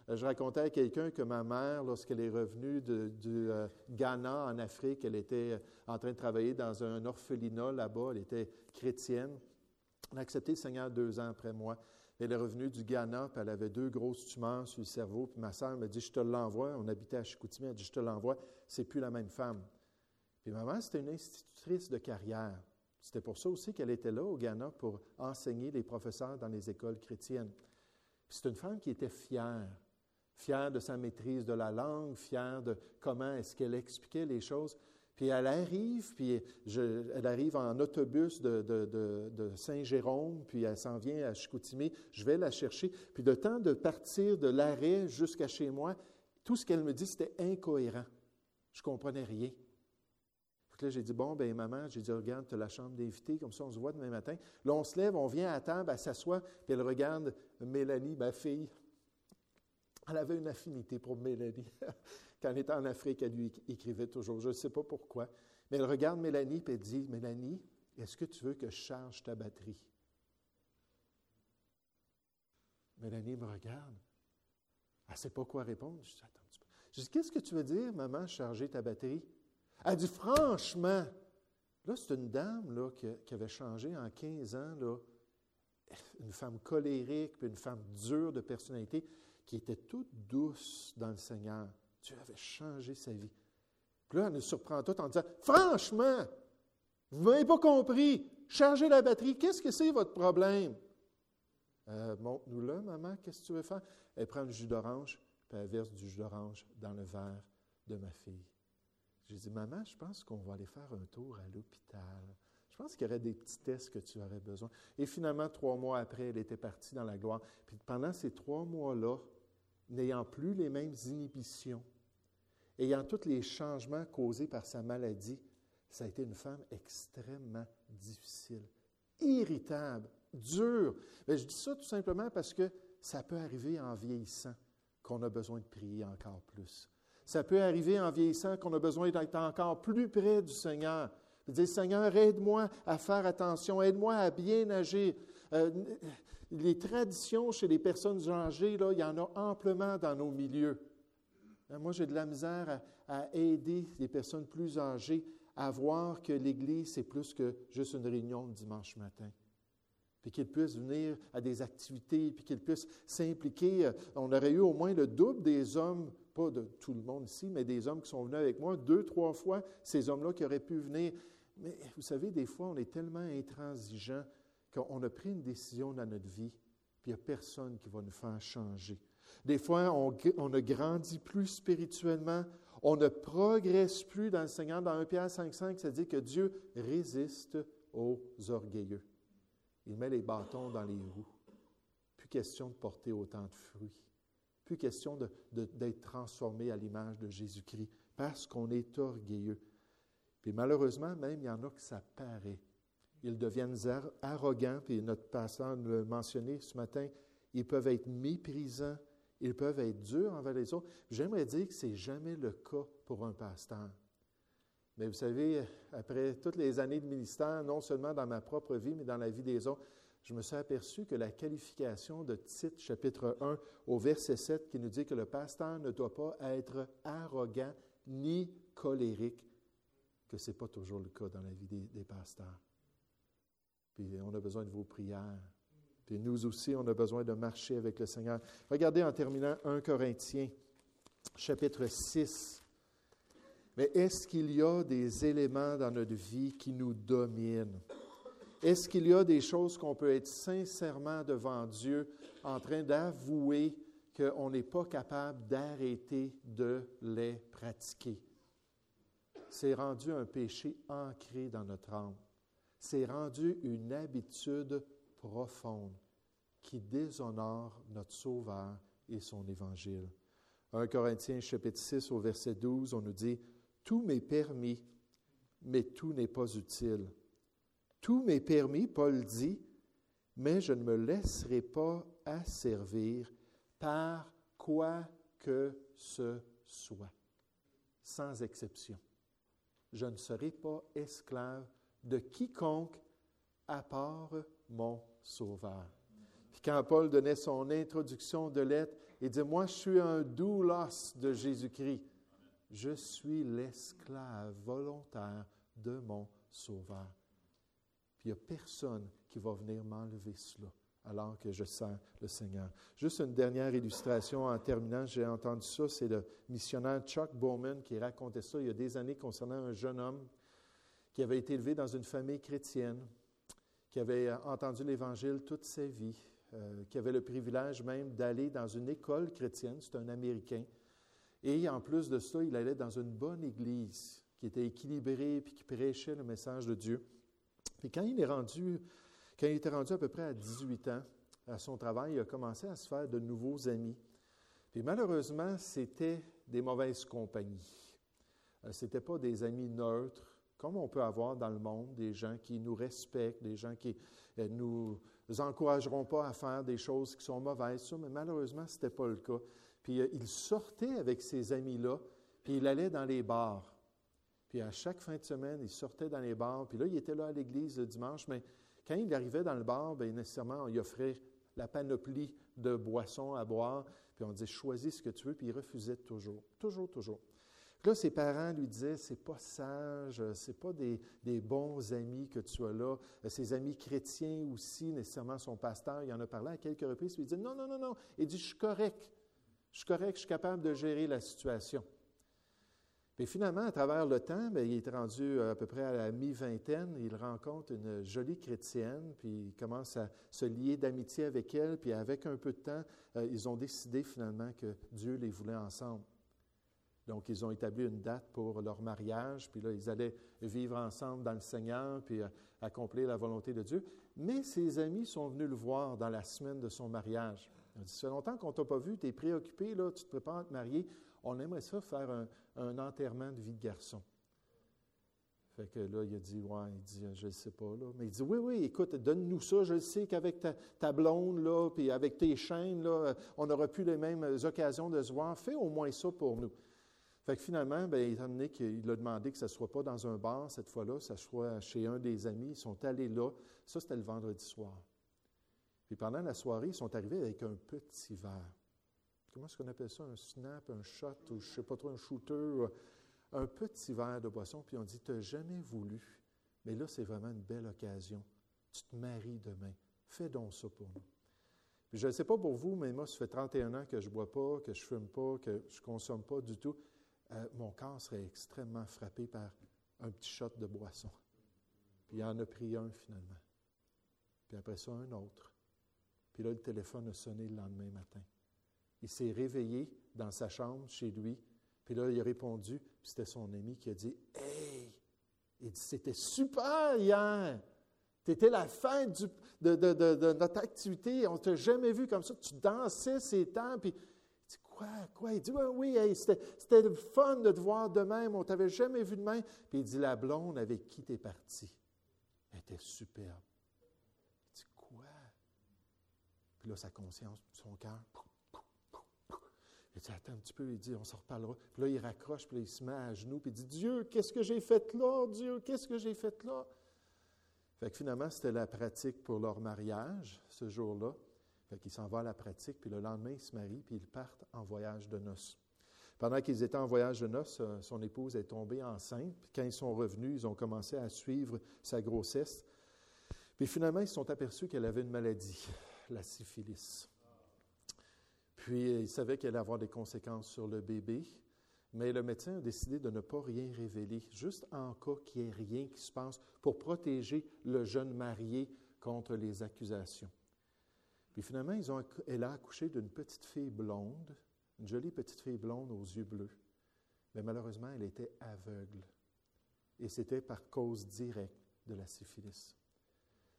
Euh, je racontais à quelqu'un que ma mère, lorsqu'elle est revenue du euh, Ghana en Afrique, elle était euh, en train de travailler dans un orphelinat là-bas, elle était chrétienne. Elle a accepté le Seigneur deux ans après moi. Elle est revenue du Ghana, puis elle avait deux grosses tumeurs sur le cerveau. Puis ma sœur m'a dit Je te l'envoie. On habitait à Chicoutimi. Elle dit Je te l'envoie. C'est plus la même femme. Puis ma mère, c'était une institutrice de carrière. C'était pour ça aussi qu'elle était là au Ghana pour enseigner les professeurs dans les écoles chrétiennes. C'est une femme qui était fière, fière de sa maîtrise de la langue, fière de comment est-ce qu'elle expliquait les choses. Puis elle arrive, puis elle arrive en autobus de, Saint-Jérôme, puis elle s'en vient à Chicoutimi. Je vais la chercher. Puis de temps de partir de l'arrêt jusqu'à chez moi, tout ce qu'elle me dit, c'était incohérent. Je ne comprenais rien là, j'ai dit, bon, ben maman, j'ai dit, regarde, tu as la chambre d'invité, comme ça, on se voit demain matin. Là, on se lève, on vient à table, elle s'assoit, puis elle regarde Mélanie, ma fille. Elle avait une affinité pour Mélanie. Quand elle était en Afrique, elle lui écrivait toujours. Je ne sais pas pourquoi. Mais elle regarde Mélanie, puis elle dit, Mélanie, est-ce que tu veux que je charge ta batterie? Mélanie me regarde. Elle ne sait pas quoi répondre. Je dis, attends un. Je dis, qu'est-ce que tu veux dire, maman, charger ta batterie? Elle dit franchement, là, c'est une dame là, qui, avait changé en 15 ans, là, une femme colérique, puis une femme dure de personnalité, qui était toute douce dans le Seigneur. Dieu avait changé sa vie. Puis là, elle nous surprend tout en disant Franchement, vous n'avez pas compris, chargez la batterie, qu'est-ce que c'est votre problème? Euh, Montre-nous là, maman, qu'est-ce que tu veux faire? Elle prend le jus d'orange, puis elle verse du jus d'orange dans le verre de ma fille. J'ai dit, maman, je pense qu'on va aller faire un tour à l'hôpital. Je pense qu'il y aurait des petits tests que tu aurais besoin. Et finalement, trois mois après, elle était partie dans la gloire. Puis pendant ces trois mois-là, n'ayant plus les mêmes inhibitions, ayant tous les changements causés par sa maladie, ça a été une femme extrêmement difficile, irritable, dure. Mais je dis ça tout simplement parce que ça peut arriver en vieillissant qu'on a besoin de prier encore plus. Ça peut arriver en vieillissant qu'on a besoin d'être encore plus près du Seigneur. De dire, Seigneur, aide-moi à faire attention, aide-moi à bien agir. Euh, les traditions chez les personnes âgées, là, il y en a amplement dans nos milieux. Euh, moi, j'ai de la misère à, à, aider les personnes plus âgées à voir que l'Église, c'est plus que juste une réunion le dimanche matin puis qu'ils puissent venir à des activités, puis qu'ils puissent s'impliquer. On aurait eu au moins le double des hommes, pas de tout le monde ici, mais des hommes qui sont venus avec moi, deux, trois fois, ces hommes-là qui auraient pu venir. Mais vous savez, des fois, on est tellement intransigeant qu'on a pris une décision dans notre vie, puis il n'y a personne qui va nous faire changer. Des fois, on, ne grandit plus spirituellement, on ne progresse plus dans le Seigneur. Dans 1 Pierre 5,5, ça dit que Dieu résiste aux orgueilleux. Il met les bâtons dans les roues. Plus question de porter autant de fruits. Plus question d'être transformé à l'image de Jésus-Christ parce qu'on est orgueilleux. Puis malheureusement, même, il y en a que ça paraît. Ils deviennent arrogants, puis notre pasteur l'a mentionné ce matin, ils peuvent être méprisants, ils peuvent être durs envers les autres. J'aimerais dire que ce n'est jamais le cas pour un pasteur. Mais vous savez, après toutes les années de ministère, non seulement dans ma propre vie, mais dans la vie des autres, je me suis aperçu que la qualification de Tite, chapitre 1, au verset 7, qui nous dit que le pasteur ne doit pas être arrogant ni colérique, que ce n'est pas toujours le cas dans la vie des, des pasteurs. Puis on a besoin de vos prières. Puis nous aussi, on a besoin de marcher avec le Seigneur. Regardez en terminant 1 Corinthiens, chapitre 6. Mais est-ce qu'il y a des éléments dans notre vie qui nous dominent? Est-ce qu'il y a des choses qu'on peut être sincèrement devant Dieu en train d'avouer qu'on n'est pas capable d'arrêter de les pratiquer? C'est rendu un péché ancré dans notre âme. C'est rendu une habitude profonde qui déshonore notre Sauveur et son Évangile. 1 Corinthiens chapitre 6 au verset 12, on nous dit, tout m'est permis, mais tout n'est pas utile. Tout m'est permis, Paul dit, mais je ne me laisserai pas asservir par quoi que ce soit, sans exception. Je ne serai pas esclave de quiconque à part mon Sauveur. Puis quand Paul donnait son introduction de lettre, il dit, moi je suis un doulos de Jésus-Christ je suis l'esclave volontaire de mon Sauveur. Il n'y a personne qui va venir m'enlever cela alors que je sens le Seigneur. Juste une dernière illustration en terminant, j'ai entendu ça, c'est le missionnaire Chuck Bowman qui racontait ça il y a des années concernant un jeune homme qui avait été élevé dans une famille chrétienne, qui avait entendu l'Évangile toute sa vie, euh, qui avait le privilège même d'aller dans une école chrétienne, c'est un Américain, et en plus de ça, il allait dans une bonne église qui était équilibrée puis qui prêchait le message de Dieu. Puis quand il rendu, était rendu à peu près à 18 ans à son travail, il a commencé à se faire de nouveaux amis. Puis malheureusement, c'était des mauvaises compagnies. Euh, ce n'étaient pas des amis neutres, comme on peut avoir dans le monde, des gens qui nous respectent, des gens qui ne euh, nous encourageront pas à faire des choses qui sont mauvaises. mais malheureusement, ce n'était pas le cas. Puis euh, il sortait avec ses amis-là, puis il allait dans les bars. Puis à chaque fin de semaine, il sortait dans les bars. Puis là, il était là à l'église le dimanche, mais quand il arrivait dans le bar, bien nécessairement, on lui offrait la panoplie de boissons à boire. Puis on disait, choisis ce que tu veux. Puis il refusait toujours, toujours, toujours. Puis là, ses parents lui disaient, c'est pas sage, c'est pas des, des, bons amis que tu as là. Ses amis chrétiens aussi, nécessairement son pasteur, il en a parlé à quelques reprises. Puis il dit, non, non, non, non. Il dit, je suis correct. Je suis correct, je suis capable de gérer la situation. Puis finalement, à travers le temps, bien, il est rendu euh, à peu près à la mi-vingtaine, il rencontre une jolie chrétienne, puis il commence à se lier d'amitié avec elle, puis avec un peu de temps, euh, ils ont décidé finalement que Dieu les voulait ensemble. Donc, ils ont établi une date pour leur mariage, puis là, ils allaient vivre ensemble dans le Seigneur, puis euh, accomplir la volonté de Dieu. Mais ses amis sont venus le voir dans la semaine de son mariage. Il dit, ça fait longtemps qu'on t'a pas vu, tu es préoccupé, là, tu te prépares à te marier. On aimerait ça faire un, enterrement de vie de garçon. Fait que là, il a dit, ouais, il dit, je ne sais pas. Mais il dit, oui, oui, écoute, donne-nous ça. Je sais qu'avec ta, blonde, là, puis avec tes chaînes, là, on n'aura plus les mêmes occasions de se voir. Fais au moins ça pour nous. Fait que finalement, bien, étant donné qu'il a demandé que ce ne soit pas dans un bar cette fois-là, ce soit chez un des amis, ils sont allés là. Ça, c'était le vendredi soir. Puis pendant la soirée, ils sont arrivés avec un petit verre. Comment est-ce qu'on appelle ça? Un snap, un shot, ou je ne sais pas trop, un shooter, un petit verre de boisson. Puis on dit, tu n'as jamais voulu, mais là, c'est vraiment une belle occasion. Tu te maries demain. Fais donc ça pour nous. Puis je ne sais pas pour vous, mais moi, ça fait 31 ans que je ne bois pas, que je ne fume pas, que je ne consomme pas du tout. Euh, mon corps serait extrêmement frappé par un petit shot de boisson. Puis il en a pris un finalement. Puis après ça, un autre. Puis là, le téléphone a sonné le lendemain matin. Il s'est réveillé dans sa chambre, chez lui. Puis là, il a répondu, puis c'était son ami qui a dit Hey, il dit C'était super hier. Tu étais la fin de, notre activité. On ne t'a jamais vu comme ça. Tu dansais ces temps. Puis, il dit Quoi Quoi? Il dit Oui, oui c'était le fun de te voir de même. On ne t'avait jamais vu de. Puis il dit La blonde avec qui tu es parti, elle était superbe. Puis là, sa conscience, son cœur, il dit, attends un petit peu, il dit, on s'en reparlera. Puis là, il raccroche, puis là, il se met à genoux, puis il dit, Dieu, qu'est-ce que j'ai fait là? Dieu, qu'est-ce que j'ai fait là? Fait que finalement, c'était la pratique pour leur mariage, ce jour-là. Fait qu'il s'en va à la pratique, puis le lendemain, ils se marient, puis ils partent en voyage de noces. Pendant qu'ils étaient en voyage de noces, euh, son épouse est tombée enceinte. Puis quand ils sont revenus, ils ont commencé à suivre sa grossesse. Puis finalement, ils se sont aperçus qu'elle avait une maladie la syphilis. Puis il savait qu'elle allait avoir des conséquences sur le bébé, mais le médecin a décidé de ne pas rien révéler, juste en cas qu'il n'y ait rien qui se passe, pour protéger le jeune marié contre les accusations. Puis finalement, ils ont, elle a accouché d'une petite fille blonde, une jolie petite fille blonde aux yeux bleus. Mais malheureusement, elle était aveugle. Et c'était par cause directe de la syphilis.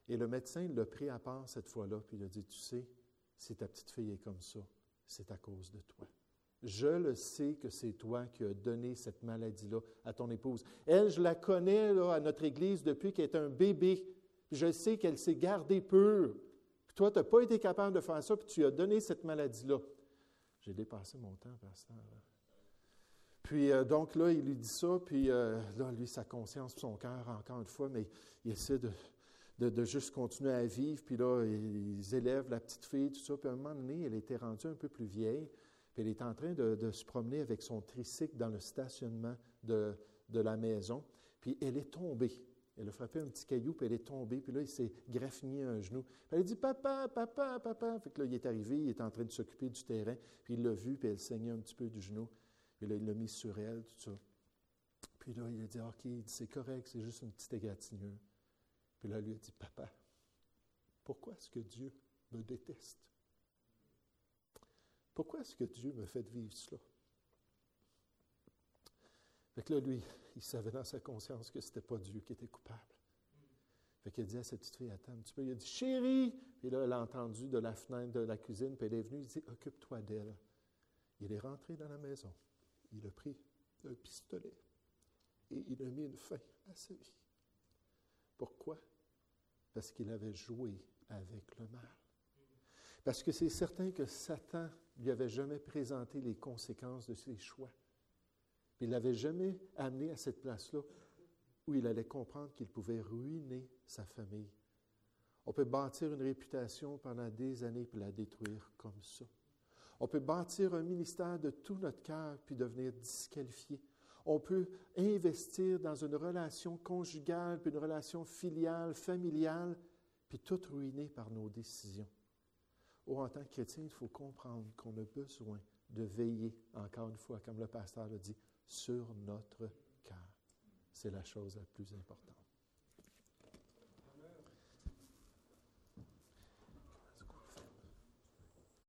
Et le médecin l'a pris à part cette fois-là, puis il a dit, tu sais, si ta petite fille est comme ça, c'est à cause de toi. Je le sais que c'est toi qui as donné cette maladie-là à ton épouse. Elle, je la connais à notre Église depuis qu'elle est un bébé. Je sais qu'elle s'est gardée pure. Puis toi, tu n'as pas été capable de faire ça, puis tu as donné cette maladie-là. J'ai dépassé mon temps, pasteur. Puis euh, donc là, il lui dit ça, puis euh, là, lui, sa conscience, son cœur, encore une fois, mais il essaie de, de, juste continuer à vivre. Puis là, ils élèvent la petite fille, tout ça. Puis à un moment donné, elle était rendue un peu plus vieille. Puis elle est en train de, se promener avec son tricycle dans le stationnement de, la maison. Puis elle est tombée. Elle a frappé un petit caillou, puis elle est tombée. Puis là, il s'est graffiné un genou. Puis elle a dit Papa, papa, papa. Fait que là, il est arrivé, il est en train de s'occuper du terrain. Puis il l'a vu, puis elle saignait un petit peu du genou. Puis là, il l'a mis sur elle, tout ça. Puis là, il a dit OK, c'est correct, c'est juste une petite égratignure. Puis là, lui a dit, Papa, pourquoi est-ce que Dieu me déteste? Pourquoi est-ce que Dieu me fait vivre cela? Fait que là, lui, il savait dans sa conscience que ce n'était pas Dieu qui était coupable. Fait qu'il a dit à cette petite fille, attends un petit peu, il a dit, chérie! Puis là, elle a entendu de la fenêtre de la cuisine, puis elle est venue, il dit, occupe-toi d'elle. Il est rentré dans la maison. Il a pris un pistolet et il a mis une fin à sa vie. Pourquoi? Parce qu'il avait joué avec le mal. Parce que c'est certain que Satan lui avait jamais présenté les conséquences de ses choix. il l'avait jamais amené à cette place-là où il allait comprendre qu'il pouvait ruiner sa famille. On peut bâtir une réputation pendant des années puis la détruire comme ça. On peut bâtir un ministère de tout notre cœur puis devenir disqualifié. On peut investir dans une relation conjugale, puis une relation filiale, familiale, puis tout ruiner par nos décisions. Ou en tant que chrétien, il faut comprendre qu'on a besoin de veiller, encore une fois, comme le pasteur l'a dit, sur notre cœur. C'est la chose la plus importante.